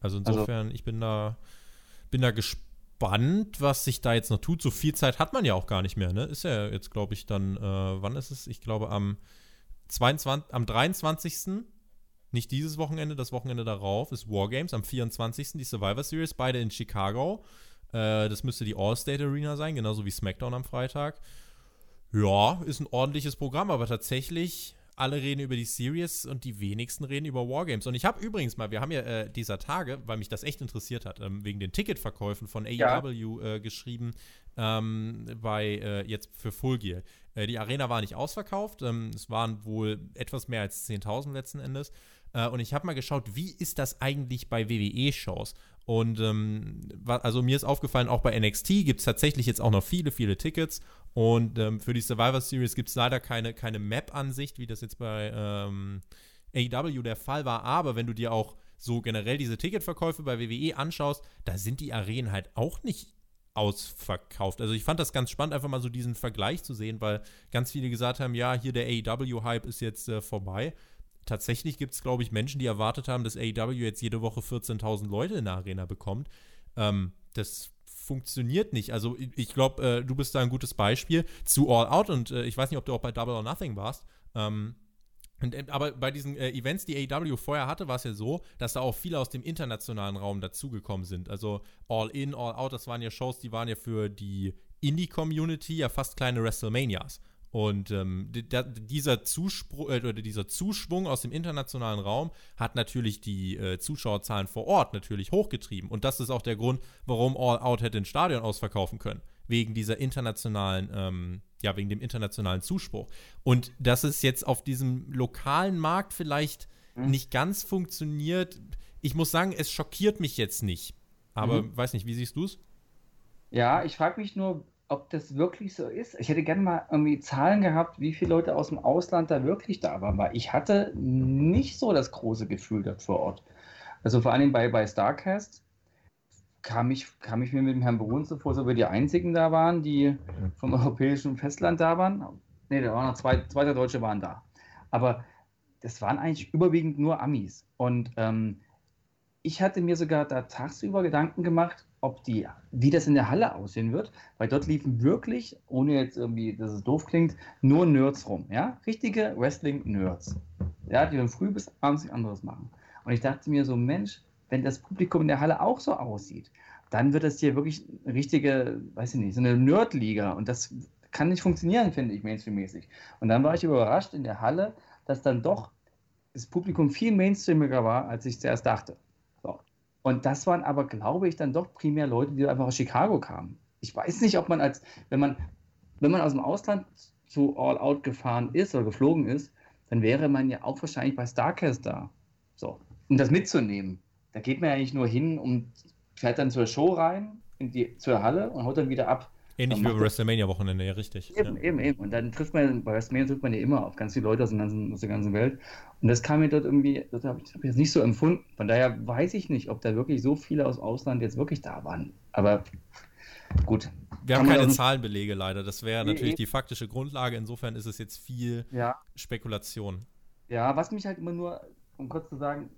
Also, also insofern, also, ich bin da, bin da gespannt gespannt, was sich da jetzt noch tut. So viel Zeit hat man ja auch gar nicht mehr, ne? Ist ja jetzt, glaube ich, dann, äh, wann ist es? Ich glaube, am 22, am 23. Nicht dieses Wochenende, das Wochenende darauf ist Wargames. Am 24. die Survivor Series, beide in Chicago. Äh, das müsste die All-State Arena sein, genauso wie SmackDown am Freitag. Ja, ist ein ordentliches Programm, aber tatsächlich alle reden über die Series und die wenigsten reden über Wargames. Und ich habe übrigens mal, wir haben ja äh, dieser Tage, weil mich das echt interessiert hat, ähm, wegen den Ticketverkäufen von AEW ja. äh, geschrieben, ähm, bei äh, jetzt für Full Gear. Äh, die Arena war nicht ausverkauft, ähm, es waren wohl etwas mehr als 10.000 letzten Endes. Äh, und ich habe mal geschaut, wie ist das eigentlich bei WWE-Shows? Und ähm, also mir ist aufgefallen, auch bei NXT gibt es tatsächlich jetzt auch noch viele, viele Tickets. Und ähm, für die Survivor Series gibt es leider keine, keine Map-Ansicht, wie das jetzt bei ähm, AEW der Fall war. Aber wenn du dir auch so generell diese Ticketverkäufe bei WWE anschaust, da sind die Arenen halt auch nicht ausverkauft. Also ich fand das ganz spannend, einfach mal so diesen Vergleich zu sehen, weil ganz viele gesagt haben, ja, hier der AEW-Hype ist jetzt äh, vorbei tatsächlich gibt es, glaube ich, Menschen, die erwartet haben, dass AEW jetzt jede Woche 14.000 Leute in der Arena bekommt. Ähm, das funktioniert nicht. Also ich glaube, äh, du bist da ein gutes Beispiel zu All Out und äh, ich weiß nicht, ob du auch bei Double or Nothing warst. Ähm, und, äh, aber bei diesen äh, Events, die AEW vorher hatte, war es ja so, dass da auch viele aus dem internationalen Raum dazugekommen sind. Also All In, All Out, das waren ja Shows, die waren ja für die Indie-Community ja fast kleine WrestleManias. Und ähm, dieser, Zuspruch, äh, oder dieser Zuschwung aus dem internationalen Raum hat natürlich die äh, Zuschauerzahlen vor Ort natürlich hochgetrieben. Und das ist auch der Grund, warum All Out hätte ein Stadion ausverkaufen können. Wegen dieser internationalen, ähm, ja, wegen dem internationalen Zuspruch. Und dass es jetzt auf diesem lokalen Markt vielleicht mhm. nicht ganz funktioniert, ich muss sagen, es schockiert mich jetzt nicht. Aber mhm. weiß nicht, wie siehst du es? Ja, ich frage mich nur, ob das wirklich so ist. Ich hätte gerne mal irgendwie Zahlen gehabt, wie viele Leute aus dem Ausland da wirklich da waren, weil ich hatte nicht so das große Gefühl dort vor Ort. Also vor allem bei, bei Starcast kam ich, kam ich mir mit dem Herrn Brun so vor, so wir die einzigen da waren, die vom europäischen Festland da waren. Ne, da waren noch zwei, zwei Deutsche waren da. Aber das waren eigentlich überwiegend nur Amis. Und ähm, ich hatte mir sogar da tagsüber Gedanken gemacht, ob die, wie das in der Halle aussehen wird, weil dort liefen wirklich, ohne jetzt irgendwie, dass es doof klingt, nur Nerds rum, ja, richtige Wrestling-Nerds, ja, die dann früh bis abends nichts anderes machen. Und ich dachte mir so, Mensch, wenn das Publikum in der Halle auch so aussieht, dann wird das hier wirklich eine richtige, weiß ich nicht, so eine Nerd-Liga und das kann nicht funktionieren, finde ich, Mainstream-mäßig. Und dann war ich überrascht in der Halle, dass dann doch das Publikum viel mainstreamiger war, als ich zuerst dachte. Und das waren aber, glaube ich, dann doch primär Leute, die einfach aus Chicago kamen. Ich weiß nicht, ob man als, wenn man, wenn man aus dem Ausland zu All Out gefahren ist oder geflogen ist, dann wäre man ja auch wahrscheinlich bei Starcast da. So, um das mitzunehmen. Da geht man ja nicht nur hin und fährt dann zur Show rein, in die, zur Halle und haut dann wieder ab. Ähnlich wie beim WrestleMania-Wochenende, ja, richtig. Eben, ja. eben, eben. Und dann trifft man, bei WrestleMania trifft man ja immer auf ganz viele Leute aus, ganzen, aus der ganzen Welt. Und das kam mir dort irgendwie, das habe ich, hab jetzt nicht so empfunden. Von daher weiß ich nicht, ob da wirklich so viele aus Ausland jetzt wirklich da waren. Aber gut. Wir haben keine Zahlenbelege leider. Das wäre nee, natürlich eben. die faktische Grundlage. Insofern ist es jetzt viel ja. Spekulation. Ja, was mich halt immer nur, um kurz zu sagen,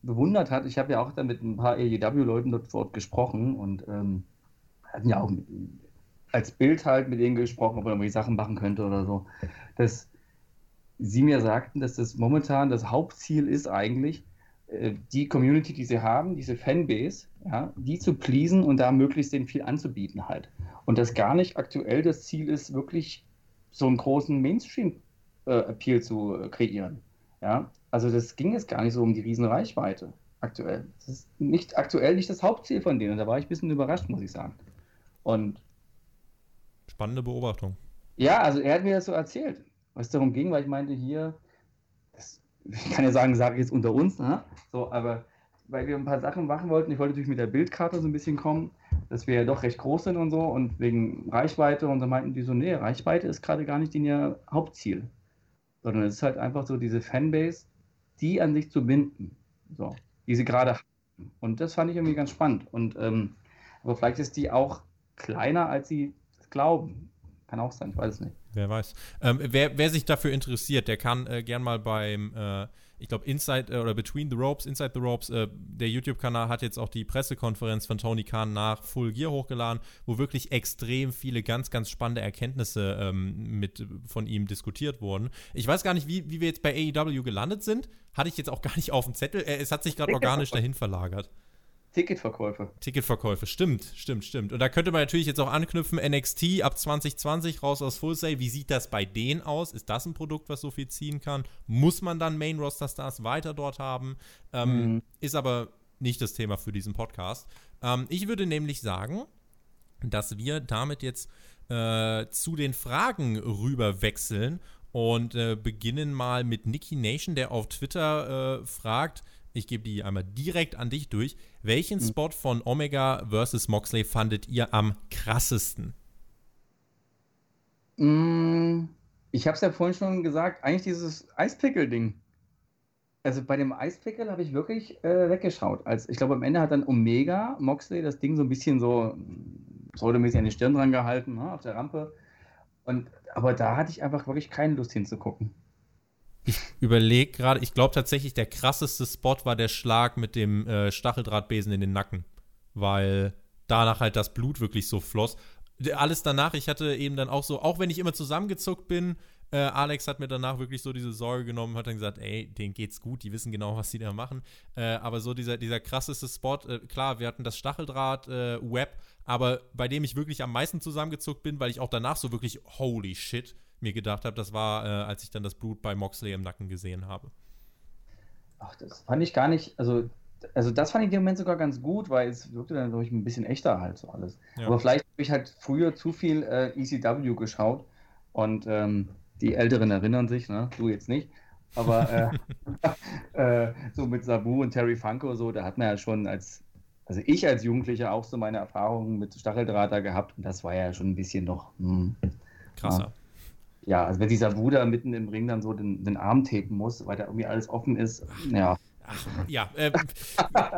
bewundert hat, ich habe ja auch dann mit ein paar AEW-Leuten dort vor Ort gesprochen und ähm, hatten ja auch als Bild halt mit denen gesprochen, ob man irgendwelche Sachen machen könnte oder so. Dass sie mir sagten, dass das momentan das Hauptziel ist eigentlich, äh, die Community, die sie haben, diese Fanbase, ja, die zu pleasen und da möglichst denen viel anzubieten halt. Und dass gar nicht aktuell das Ziel ist, wirklich so einen großen Mainstream-Appeal äh, zu kreieren. Ja, also das ging jetzt gar nicht so um die riesen Reichweite aktuell. Das ist nicht aktuell nicht das Hauptziel von denen. Und da war ich ein bisschen überrascht, muss ich sagen. Und Spannende Beobachtung. Ja, also er hat mir das so erzählt, was darum ging, weil ich meinte, hier, das, ich kann ja sagen, sage ich jetzt unter uns, ne? so, aber weil wir ein paar Sachen machen wollten, ich wollte natürlich mit der Bildkarte so ein bisschen kommen, dass wir ja doch recht groß sind und so und wegen Reichweite und dann meinten die so, nee, Reichweite ist gerade gar nicht ihr Hauptziel, sondern es ist halt einfach so diese Fanbase, die an sich zu binden, so, die sie gerade haben. Und das fand ich irgendwie ganz spannend. Und ähm, aber vielleicht ist die auch kleiner, als sie glauben. Kann auch sein, ich weiß es nicht. Wer weiß. Ähm, wer, wer, sich dafür interessiert, der kann äh, gern mal beim, äh, ich glaube, Inside äh, oder Between the Ropes, Inside the Ropes, äh, der YouTube-Kanal hat jetzt auch die Pressekonferenz von Tony Khan nach Full Gear hochgeladen, wo wirklich extrem viele ganz, ganz spannende Erkenntnisse ähm, mit von ihm diskutiert wurden. Ich weiß gar nicht, wie, wie wir jetzt bei AEW gelandet sind. Hatte ich jetzt auch gar nicht auf dem Zettel. Äh, es hat sich gerade organisch dahin verlagert. Ticketverkäufe. Ticketverkäufe, stimmt, stimmt, stimmt. Und da könnte man natürlich jetzt auch anknüpfen, NXT ab 2020 raus aus Full Sail. Wie sieht das bei denen aus? Ist das ein Produkt, was so viel ziehen kann? Muss man dann Main Roster Stars weiter dort haben? Ähm, mhm. Ist aber nicht das Thema für diesen Podcast. Ähm, ich würde nämlich sagen, dass wir damit jetzt äh, zu den Fragen rüber wechseln und äh, beginnen mal mit Nicky Nation, der auf Twitter äh, fragt, ich gebe die einmal direkt an dich durch. Welchen mhm. Spot von Omega versus Moxley fandet ihr am krassesten? Mm, ich habe es ja vorhin schon gesagt, eigentlich dieses Eispickel-Ding. Also bei dem Eispickel habe ich wirklich äh, weggeschaut. Als, ich glaube, am Ende hat dann Omega Moxley das Ding so ein bisschen so pseudomäßig an die Stirn dran gehalten, ne, auf der Rampe. Und, aber da hatte ich einfach wirklich keine Lust hinzugucken. Ich überlege gerade, ich glaube tatsächlich, der krasseste Spot war der Schlag mit dem äh, Stacheldrahtbesen in den Nacken. Weil danach halt das Blut wirklich so floss. Alles danach, ich hatte eben dann auch so, auch wenn ich immer zusammengezuckt bin, äh, Alex hat mir danach wirklich so diese Sorge genommen, hat dann gesagt, ey, denen geht's gut, die wissen genau, was sie da machen. Äh, aber so dieser, dieser krasseste Spot, äh, klar, wir hatten das Stacheldraht-Web, äh, aber bei dem ich wirklich am meisten zusammengezuckt bin, weil ich auch danach so wirklich, holy shit, mir gedacht habe, das war, äh, als ich dann das Blut bei Moxley im Nacken gesehen habe. Ach, das fand ich gar nicht, also, also das fand ich in dem Moment sogar ganz gut, weil es wirkte dann durch ein bisschen echter halt so alles. Ja. Aber vielleicht habe ich halt früher zu viel äh, ECW geschaut und ähm, die Älteren erinnern sich, ne? du jetzt nicht. Aber äh, äh, so mit Sabu und Terry Funko, so, da hat man ja schon als, also ich als Jugendlicher auch so meine Erfahrungen mit Stacheldrahter gehabt und das war ja schon ein bisschen noch. Mh, hm, Krasser. Ja ja, also wenn dieser Bruder mitten im Ring dann so den, den Arm tapen muss, weil da irgendwie alles offen ist, ja. Ach, ja, äh,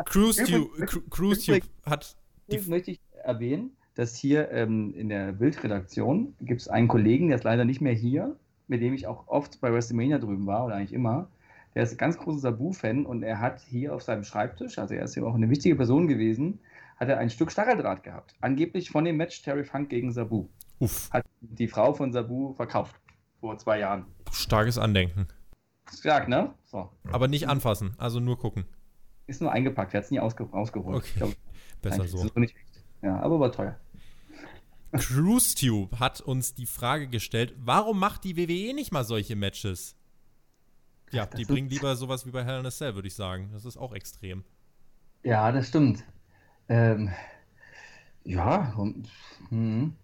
Cruise Tube, Cruise Tube hat die. möchte ich erwähnen, dass hier ähm, in der Bildredaktion gibt es einen Kollegen, der ist leider nicht mehr hier, mit dem ich auch oft bei WrestleMania drüben war oder eigentlich immer. Der ist ein ganz großer Sabu-Fan und er hat hier auf seinem Schreibtisch, also er ist ja auch eine wichtige Person gewesen, hat er ein Stück Stacheldraht gehabt. Angeblich von dem Match Terry Funk gegen Sabu. Uff. Hat die Frau von Sabu verkauft. Vor zwei Jahren. Starkes Andenken. Stark, ne? So. Aber nicht anfassen, also nur gucken. Ist nur eingepackt, er hat es nie ausge ausgeholt. Okay. Glaub, Besser so. Ja, aber war teuer. CruiseTube hat uns die Frage gestellt, warum macht die WWE nicht mal solche Matches? Ja, die bringen lieber sowas wie bei Hell in a Cell, würde ich sagen. Das ist auch extrem. Ja, das stimmt. Ähm, ja, hm.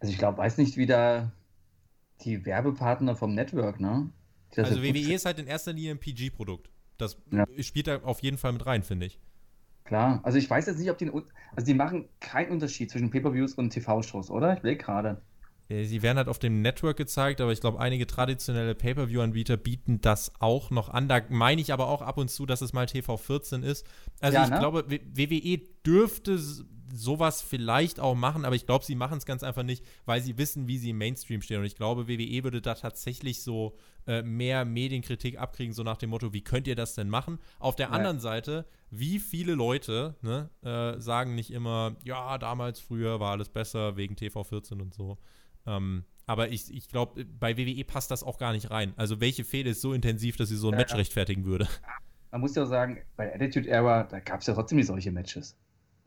Also ich glaube, weiß nicht, wie da die Werbepartner vom Network, ne? Also WWE ist halt in erster Linie ein PG-Produkt. Das ja. spielt da auf jeden Fall mit rein, finde ich. Klar, also ich weiß jetzt nicht, ob die, also die machen keinen Unterschied zwischen Pay-Per-Views und TV-Shows, oder? Ich will gerade. Sie werden halt auf dem Network gezeigt, aber ich glaube, einige traditionelle Pay-Per-View-Anbieter bieten das auch noch an. Da meine ich aber auch ab und zu, dass es mal TV14 ist. Also ja, ich ne? glaube, WWE dürfte sowas vielleicht auch machen, aber ich glaube, sie machen es ganz einfach nicht, weil sie wissen, wie sie im Mainstream stehen. Und ich glaube, WWE würde da tatsächlich so äh, mehr Medienkritik abkriegen, so nach dem Motto, wie könnt ihr das denn machen? Auf der ja. anderen Seite, wie viele Leute ne, äh, sagen nicht immer, ja, damals früher war alles besser wegen TV14 und so. Ähm, aber ich, ich glaube, bei WWE passt das auch gar nicht rein. Also welche Fehde ist so intensiv, dass sie so ein ja, Match rechtfertigen würde? Man muss ja auch sagen, bei Attitude Era, da gab es ja trotzdem nicht solche Matches.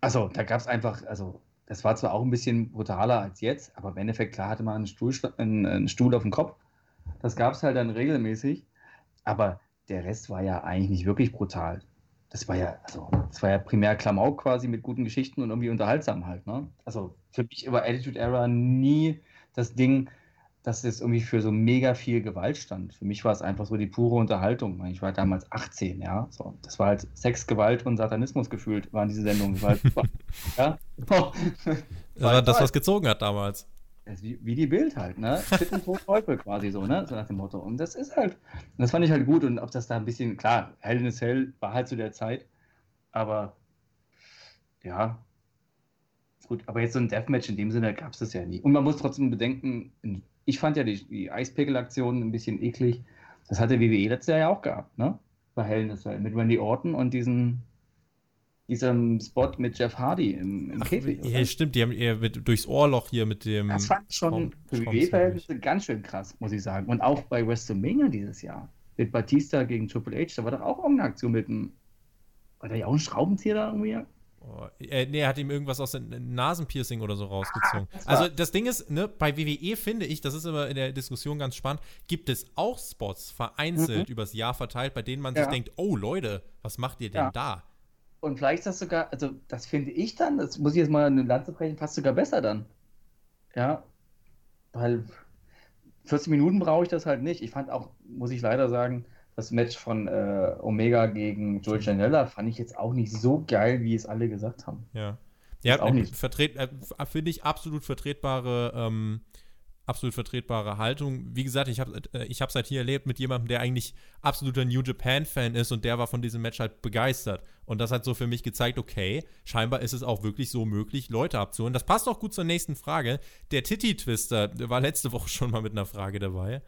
Also, da gab es einfach, also, das war zwar auch ein bisschen brutaler als jetzt, aber im Endeffekt, klar hatte man einen Stuhl, einen, einen Stuhl auf dem Kopf. Das gab es halt dann regelmäßig. Aber der Rest war ja eigentlich nicht wirklich brutal. Das war ja, also, das war ja primär Klamauk quasi mit guten Geschichten und irgendwie unterhaltsam halt, ne? Also, für mich war Attitude Era nie das Ding, dass es irgendwie für so mega viel Gewalt stand. Für mich war es einfach so die pure Unterhaltung. Ich war damals 18, ja. So, das war halt Sex, Gewalt und Satanismus gefühlt, waren diese Sendungen. Halt ja. das war das, was gezogen hat damals. Wie, wie, die Bild halt, ne? Sitten tot Teufel quasi so, ne? So nach dem Motto. Und das ist halt, das fand ich halt gut. Und ob das da ein bisschen, klar, Hell in a Cell war halt zu der Zeit, aber ja, gut. Aber jetzt so ein Deathmatch in dem Sinne gab es das ja nie. Und man muss trotzdem bedenken, in ich fand ja die, die Eispickel-Aktion ein bisschen eklig. Das hatte WWE letztes Jahr ja auch gehabt, ne? Bei Hell in a Cell mit Randy Orton und diesen, diesem Spot mit Jeff Hardy im, im Ach, Käfig. Ja, stimmt, die haben eher mit, durchs Ohrloch hier mit dem. Das fand ich schon für WWE-Verhältnisse ganz schön krass, muss ich sagen. Und auch bei WrestleMania dieses Jahr mit Batista gegen Triple H, da war doch auch irgendeine Aktion mit dem War der ja auch ein Schraubenzieher da irgendwie? Oh, äh, nee, er hat ihm irgendwas aus dem Nasenpiercing oder so rausgezogen. Ah, also das Ding ist, ne, bei WWE finde ich, das ist immer in der Diskussion ganz spannend, gibt es auch Spots vereinzelt mhm. übers Jahr verteilt, bei denen man ja. sich denkt, oh Leute, was macht ihr denn ja. da? Und vielleicht ist das sogar, also das finde ich dann, das muss ich jetzt mal eine Lanze brechen, passt sogar besser dann. Ja, weil 40 Minuten brauche ich das halt nicht. Ich fand auch, muss ich leider sagen, das Match von äh, Omega gegen Joel Janella fand ich jetzt auch nicht so geil, wie es alle gesagt haben. Ja. Ja, auch nicht. Vertret, äh, finde ich absolut vertretbare, ähm, absolut vertretbare Haltung. Wie gesagt, ich habe äh, ich es halt hier erlebt mit jemandem, der eigentlich absoluter New Japan-Fan ist und der war von diesem Match halt begeistert. Und das hat so für mich gezeigt, okay, scheinbar ist es auch wirklich so möglich, Leute abzuholen. Das passt auch gut zur nächsten Frage. Der Titty-Twister war letzte Woche schon mal mit einer Frage dabei.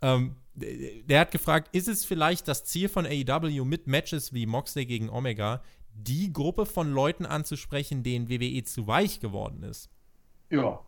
Ähm, der hat gefragt, ist es vielleicht das Ziel von AEW mit Matches wie Moxley gegen Omega, die Gruppe von Leuten anzusprechen, denen WWE zu weich geworden ist? Ja.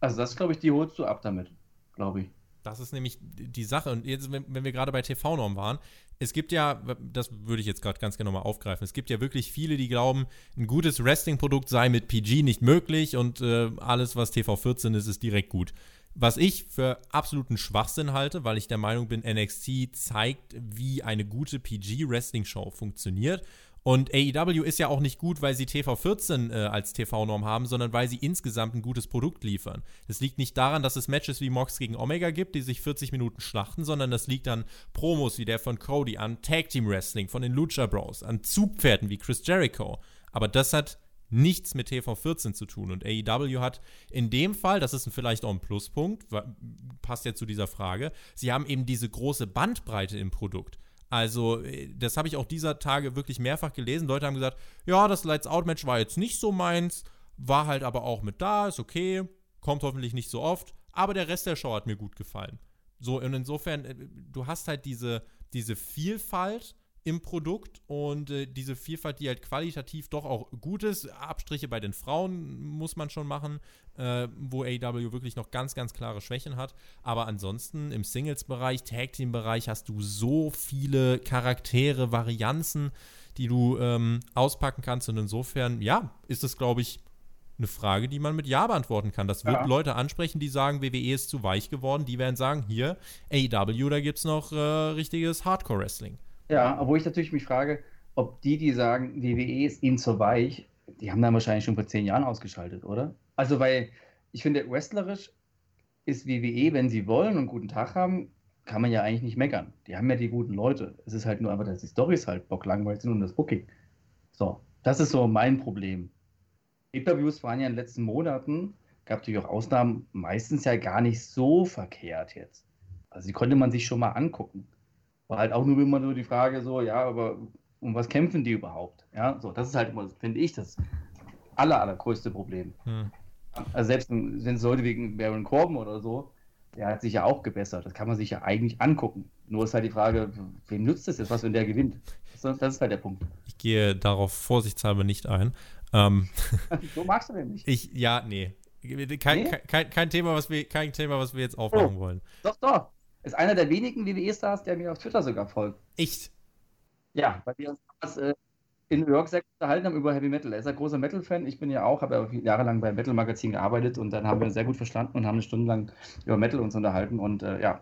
Also das, glaube ich, die holst du ab damit, glaube ich. Das ist nämlich die Sache. Und jetzt, wenn, wir gerade bei TV-Norm waren, es gibt ja, das würde ich jetzt gerade ganz genau mal aufgreifen, es gibt ja wirklich viele, die glauben, ein gutes Wrestling-Produkt sei mit PG nicht möglich und äh, alles, was TV14 ist, ist direkt gut. Was ich für absoluten Schwachsinn halte, weil ich der Meinung bin, NXT zeigt, wie eine gute PG-Wrestling-Show funktioniert. Und AEW ist ja auch nicht gut, weil sie TV14 äh, als TV-Norm haben, sondern weil sie insgesamt ein gutes Produkt liefern. Das liegt nicht daran, dass es Matches wie Mox gegen Omega gibt, die sich 40 Minuten schlachten, sondern das liegt an Promos wie der von Cody, an Tag Team Wrestling von den Lucha Bros, an Zugpferden wie Chris Jericho. Aber das hat nichts mit TV14 zu tun. Und AEW hat in dem Fall, das ist vielleicht auch ein Pluspunkt, passt ja zu dieser Frage, sie haben eben diese große Bandbreite im Produkt. Also, äh, das habe ich auch dieser Tage wirklich mehrfach gelesen. Leute haben gesagt, ja, das Lights Out Match war jetzt nicht so meins, war halt aber auch mit da, ist okay, kommt hoffentlich nicht so oft, aber der Rest der Show hat mir gut gefallen. So, und insofern, äh, du hast halt diese, diese Vielfalt im Produkt und äh, diese Vielfalt, die halt qualitativ doch auch gut ist. Abstriche bei den Frauen muss man schon machen, äh, wo AEW wirklich noch ganz, ganz klare Schwächen hat. Aber ansonsten im Singles-Bereich, Tag-Team-Bereich hast du so viele Charaktere, Varianzen, die du ähm, auspacken kannst. Und insofern, ja, ist es, glaube ich, eine Frage, die man mit Ja beantworten kann. Das wird ja. Leute ansprechen, die sagen, WWE ist zu weich geworden. Die werden sagen, hier, AEW, da gibt es noch äh, richtiges Hardcore-Wrestling. Ja, obwohl ich natürlich mich frage, ob die, die sagen, WWE ist ihnen zu weich, die haben dann wahrscheinlich schon vor zehn Jahren ausgeschaltet, oder? Also, weil ich finde, wrestlerisch ist WWE, wenn sie wollen und einen guten Tag haben, kann man ja eigentlich nicht meckern. Die haben ja die guten Leute. Es ist halt nur einfach, dass die Storys halt bocklangweilig sind und das Booking. So, das ist so mein Problem. Interviews waren ja in den letzten Monaten, gab natürlich auch Ausnahmen, meistens ja gar nicht so verkehrt jetzt. Also die konnte man sich schon mal angucken. War halt auch nur immer nur die Frage so, ja, aber um was kämpfen die überhaupt? Ja, so, das ist halt immer, finde ich, das aller, allergrößte Problem. Hm. Also selbst wenn es Leute wegen Baron Corbin oder so, der hat sich ja auch gebessert. Das kann man sich ja eigentlich angucken. Nur ist halt die Frage, wem nützt es jetzt was, wenn der gewinnt? Das, das ist halt der Punkt. Ich gehe darauf vorsichtshalber nicht ein. Ähm, so magst du den nicht. Ich, ja, nee. Kein, nee? Kein, kein, Thema, was wir, kein Thema, was wir jetzt aufmachen oh, wollen. Doch, doch. Ist einer der wenigen WWE-Stars, der mir auf Twitter sogar folgt. Echt? Ja, weil wir uns damals äh, in New York sehr unterhalten haben über Heavy Metal. Er ist ein großer Metal-Fan. Ich bin ja auch, habe ja jahrelang beim Metal-Magazin gearbeitet und dann haben wir sehr gut verstanden und haben eine Stunde lang über Metal uns unterhalten und äh, ja.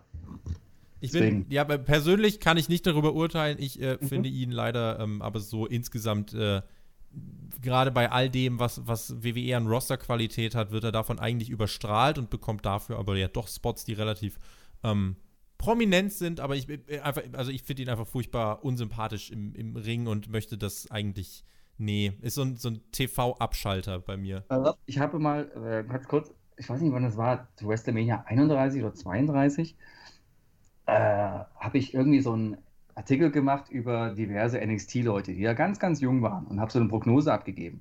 Ich bin, ja, persönlich kann ich nicht darüber urteilen. Ich äh, mhm. finde ihn leider, ähm, aber so insgesamt, äh, gerade bei all dem, was, was WWE an Roster-Qualität hat, wird er davon eigentlich überstrahlt und bekommt dafür aber ja doch Spots, die relativ ähm, prominent sind, aber ich äh, einfach, also ich finde ihn einfach furchtbar unsympathisch im, im Ring und möchte das eigentlich. Nee, ist so ein, so ein TV-Abschalter bei mir. Ich habe mal, äh, ganz kurz, ich weiß nicht, wann das war, zu WrestleMania 31 oder 32, äh, habe ich irgendwie so einen Artikel gemacht über diverse NXT-Leute, die ja ganz, ganz jung waren und habe so eine Prognose abgegeben.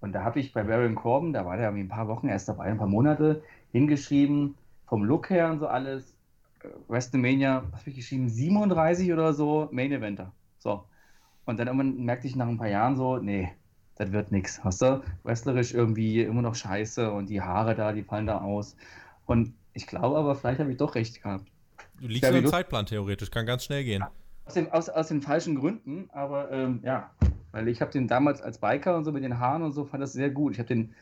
Und da habe ich bei Baron Corbin, da war der irgendwie ein paar Wochen erst dabei, ein paar Monate, hingeschrieben, vom Look her und so alles, WrestleMania, was habe ich geschrieben, 37 oder so, Main Eventer. So. Und dann irgendwann merkte ich nach ein paar Jahren so, nee, das wird nichts. Hast du? Wrestlerisch irgendwie immer noch scheiße und die Haare da, die fallen da aus. Und ich glaube aber, vielleicht habe ich doch recht gehabt. Du liegst ja im Zeitplan theoretisch, kann ganz schnell gehen. Aus, dem, aus, aus den falschen Gründen, aber ähm, ja, Weil ich habe den damals als Biker und so mit den Haaren und so, fand das sehr gut. Ich habe den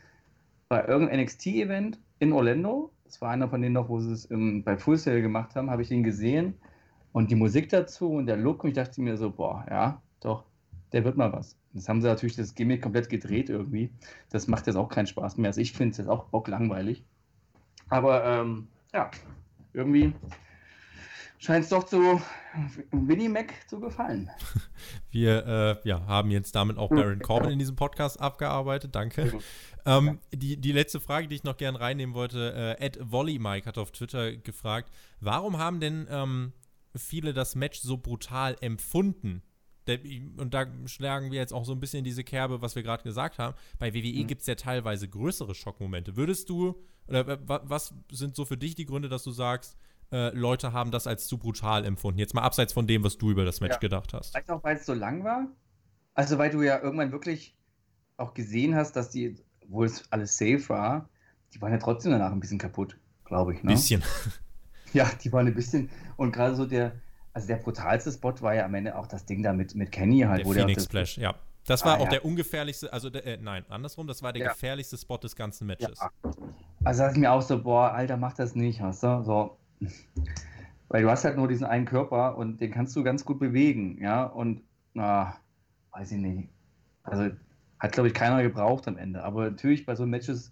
bei irgendeinem NXT-Event in Orlando, das war einer von denen noch, wo sie es im, bei Full Sail gemacht haben, habe ich den gesehen und die Musik dazu und der Look und ich dachte mir so, boah, ja, doch, der wird mal was. Jetzt haben sie natürlich das Gimmick komplett gedreht irgendwie. Das macht jetzt auch keinen Spaß mehr. Also ich finde es jetzt auch bock langweilig. Aber ähm, ja, irgendwie scheint es doch zu Winnie Mac zu gefallen. Wir äh, ja, haben jetzt damit auch Baron Corbin in diesem Podcast abgearbeitet. Danke. Ähm, die, die letzte Frage, die ich noch gerne reinnehmen wollte, äh, Ed Volley Mike hat auf Twitter gefragt, warum haben denn ähm, viele das Match so brutal empfunden? und da schlagen wir jetzt auch so ein bisschen in diese Kerbe, was wir gerade gesagt haben. Bei WWE mhm. gibt es ja teilweise größere Schockmomente. Würdest du, oder was sind so für dich die Gründe, dass du sagst, äh, Leute haben das als zu brutal empfunden? Jetzt mal abseits von dem, was du über das Match ja. gedacht hast. Vielleicht auch, weil es so lang war. Also, weil du ja irgendwann wirklich auch gesehen hast, dass die, obwohl es alles safe war, die waren ja trotzdem danach ein bisschen kaputt, glaube ich. Ne? Bisschen. Ja, die waren ein bisschen. Und gerade so der, also der brutalste Spot war ja am Ende auch das Ding da mit, mit Kenny halt. Der Phoenix Splash, ja. Das war ah, auch ja. der ungefährlichste, also der, äh, nein, andersrum, das war der ja. gefährlichste Spot des ganzen Matches. Ja. Also dachte ich mir auch so, boah, Alter, mach das nicht, hast du? So. Weil du hast halt nur diesen einen Körper und den kannst du ganz gut bewegen, ja. Und na, weiß ich nicht. Also hat, glaube ich, keiner gebraucht am Ende. Aber natürlich bei so Matches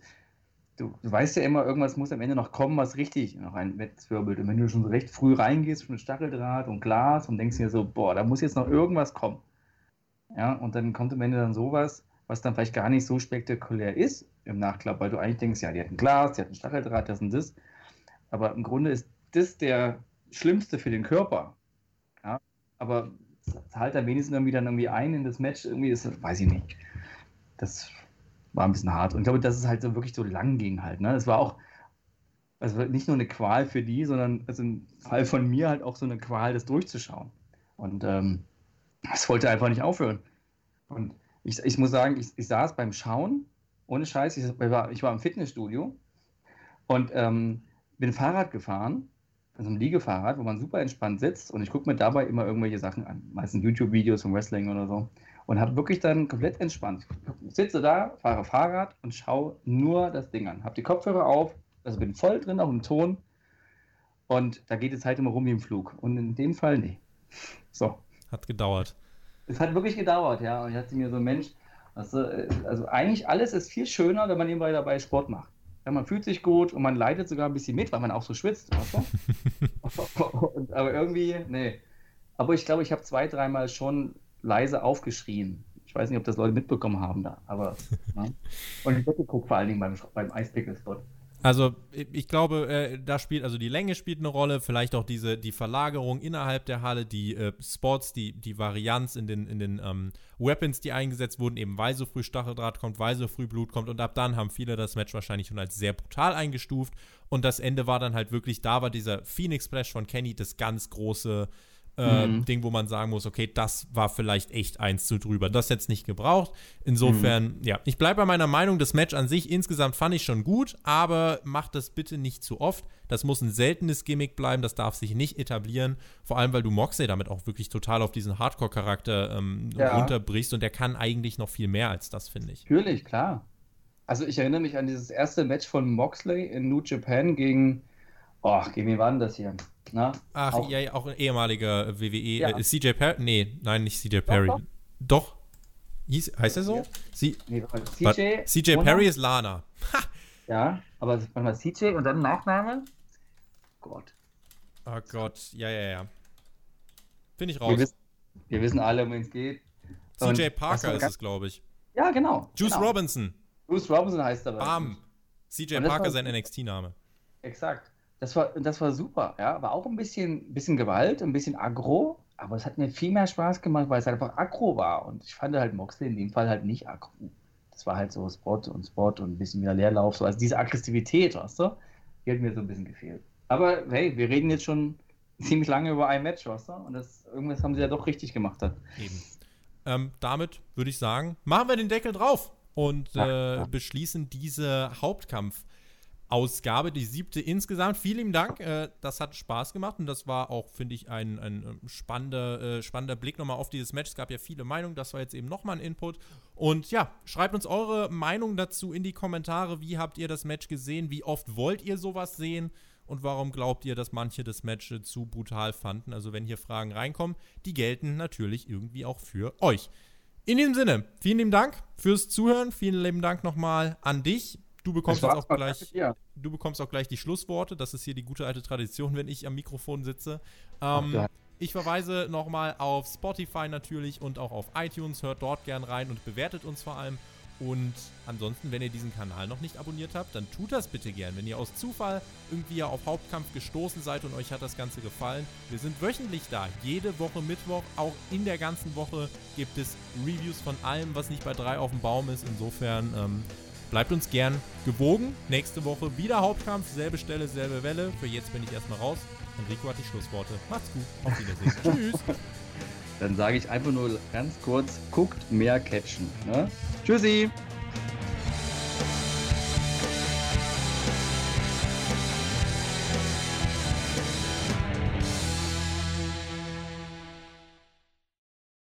du, du, weißt ja immer, irgendwas muss am Ende noch kommen, was richtig noch ein Wetzwirbelt. Und wenn du schon so recht früh reingehst mit Stacheldraht und Glas und denkst dir so, boah, da muss jetzt noch irgendwas kommen. Ja, und dann kommt am Ende dann sowas, was dann vielleicht gar nicht so spektakulär ist im Nachklapp, weil du eigentlich denkst, ja, die hatten Glas, die hatten Stacheldraht, das und das. Aber im Grunde ist das der Schlimmste für den Körper. Ja, aber zahlt da wenigstens irgendwie dann irgendwie ein in das Match, irgendwie ist, weiß ich nicht. Das war ein bisschen hart. Und ich glaube, dass es halt so wirklich so lang ging halt. Ne? Es war auch, also nicht nur eine Qual für die, sondern also im Fall von mir halt auch so eine Qual, das durchzuschauen. Und ähm, es wollte einfach nicht aufhören. Und ich, ich muss sagen, ich, ich saß beim Schauen, ohne Scheiß, ich war, ich war im Fitnessstudio und ähm, bin Fahrrad gefahren, also ein Liegefahrrad, wo man super entspannt sitzt und ich gucke mir dabei immer irgendwelche Sachen an, meistens YouTube-Videos vom Wrestling oder so und habe wirklich dann komplett entspannt. Ich sitze da, fahre Fahrrad und schaue nur das Ding an. Habe die Kopfhörer auf, also bin voll drin auf dem Ton und da geht die Zeit immer rum wie im Flug. Und in dem Fall nee. So. Hat gedauert. Es hat wirklich gedauert, ja. Und ich hatte mir so, Mensch, also, also eigentlich alles ist viel schöner, wenn man nebenbei dabei Sport macht. Ja, man fühlt sich gut und man leidet sogar ein bisschen mit, weil man auch so schwitzt. aber irgendwie, nee. Aber ich glaube, ich habe zwei, dreimal schon leise aufgeschrien. Ich weiß nicht, ob das Leute mitbekommen haben da, aber. ne? Und ich weggeguckt, vor allen Dingen beim, beim Eispickel-Spot. Also ich glaube, äh, da spielt also die Länge spielt eine Rolle, vielleicht auch diese die Verlagerung innerhalb der Halle, die äh, Spots, die die Varianz in den in den ähm, Weapons, die eingesetzt wurden, eben weil so früh Stacheldraht kommt, weil so früh Blut kommt und ab dann haben viele das Match wahrscheinlich schon als sehr brutal eingestuft und das Ende war dann halt wirklich da war dieser Phoenix Splash von Kenny das ganz große äh, mhm. Ding, wo man sagen muss, okay, das war vielleicht echt eins zu drüber. Das jetzt nicht gebraucht. Insofern, mhm. ja, ich bleibe bei meiner Meinung, das Match an sich insgesamt fand ich schon gut, aber macht das bitte nicht zu oft. Das muss ein seltenes Gimmick bleiben, das darf sich nicht etablieren. Vor allem, weil du Moxley damit auch wirklich total auf diesen Hardcore-Charakter ähm, ja. runterbrichst und der kann eigentlich noch viel mehr als das, finde ich. Natürlich, klar. Also ich erinnere mich an dieses erste Match von Moxley in New Japan gegen, oh, gegen wen war denn das hier? Na, Ach, auch, ja, auch ein ehemaliger WWE. Ja. Äh, CJ Perry? Nee, nein, nicht CJ Perry. Doch. doch. Hieß, heißt er so? C nee, CJ, CJ Perry ist Lana. ja, aber mal CJ und dann Nachname? Gott. Oh Gott, ja, ja, ja. Finde ich raus. Wir wissen, wir wissen alle, um wen es geht. CJ Parker ist es, glaube ich. Ja, genau. Juice genau. Robinson. Juice Robinson heißt er. Bam. CJ Parker, sein NXT-Name. Exakt. Das war, das war super, ja. Aber auch ein bisschen, bisschen Gewalt, ein bisschen aggro. Aber es hat mir viel mehr Spaß gemacht, weil es halt einfach aggro war. Und ich fand halt Moxley in dem Fall halt nicht aggro. Das war halt so Spot und Spot und ein bisschen mehr Leerlauf. So. Also diese Aggressivität, weißt du, die hat mir so ein bisschen gefehlt. Aber hey, wir reden jetzt schon ziemlich lange über ein Match, weißt du? Und das, irgendwas haben sie ja doch richtig gemacht. Dann. Eben. Ähm, damit würde ich sagen, machen wir den Deckel drauf und äh, ja. beschließen diese Hauptkampf Ausgabe, die siebte insgesamt. Vielen Dank, äh, das hat Spaß gemacht und das war auch, finde ich, ein, ein ähm, spannender, äh, spannender Blick nochmal auf dieses Match. Es gab ja viele Meinungen, das war jetzt eben nochmal ein Input. Und ja, schreibt uns eure Meinung dazu in die Kommentare. Wie habt ihr das Match gesehen? Wie oft wollt ihr sowas sehen? Und warum glaubt ihr, dass manche das Match zu brutal fanden? Also, wenn hier Fragen reinkommen, die gelten natürlich irgendwie auch für euch. In diesem Sinne, vielen lieben Dank fürs Zuhören. Vielen lieben Dank nochmal an dich. Du bekommst jetzt auch gleich, du bekommst auch gleich die Schlussworte. Das ist hier die gute alte Tradition, wenn ich am Mikrofon sitze. Ähm, ich verweise nochmal auf Spotify natürlich und auch auf iTunes. Hört dort gern rein und bewertet uns vor allem. Und ansonsten, wenn ihr diesen Kanal noch nicht abonniert habt, dann tut das bitte gern. Wenn ihr aus Zufall irgendwie auf Hauptkampf gestoßen seid und euch hat das Ganze gefallen, wir sind wöchentlich da. Jede Woche Mittwoch, auch in der ganzen Woche gibt es Reviews von allem, was nicht bei drei auf dem Baum ist. Insofern ähm, Bleibt uns gern gewogen. Nächste Woche wieder Hauptkampf, selbe Stelle, selbe Welle. Für jetzt bin ich erstmal raus. Enrico hat die Schlussworte. Macht's gut. Auf Wiedersehen. Tschüss. Dann sage ich einfach nur ganz kurz, guckt mehr catchen. Ne? Tschüssi.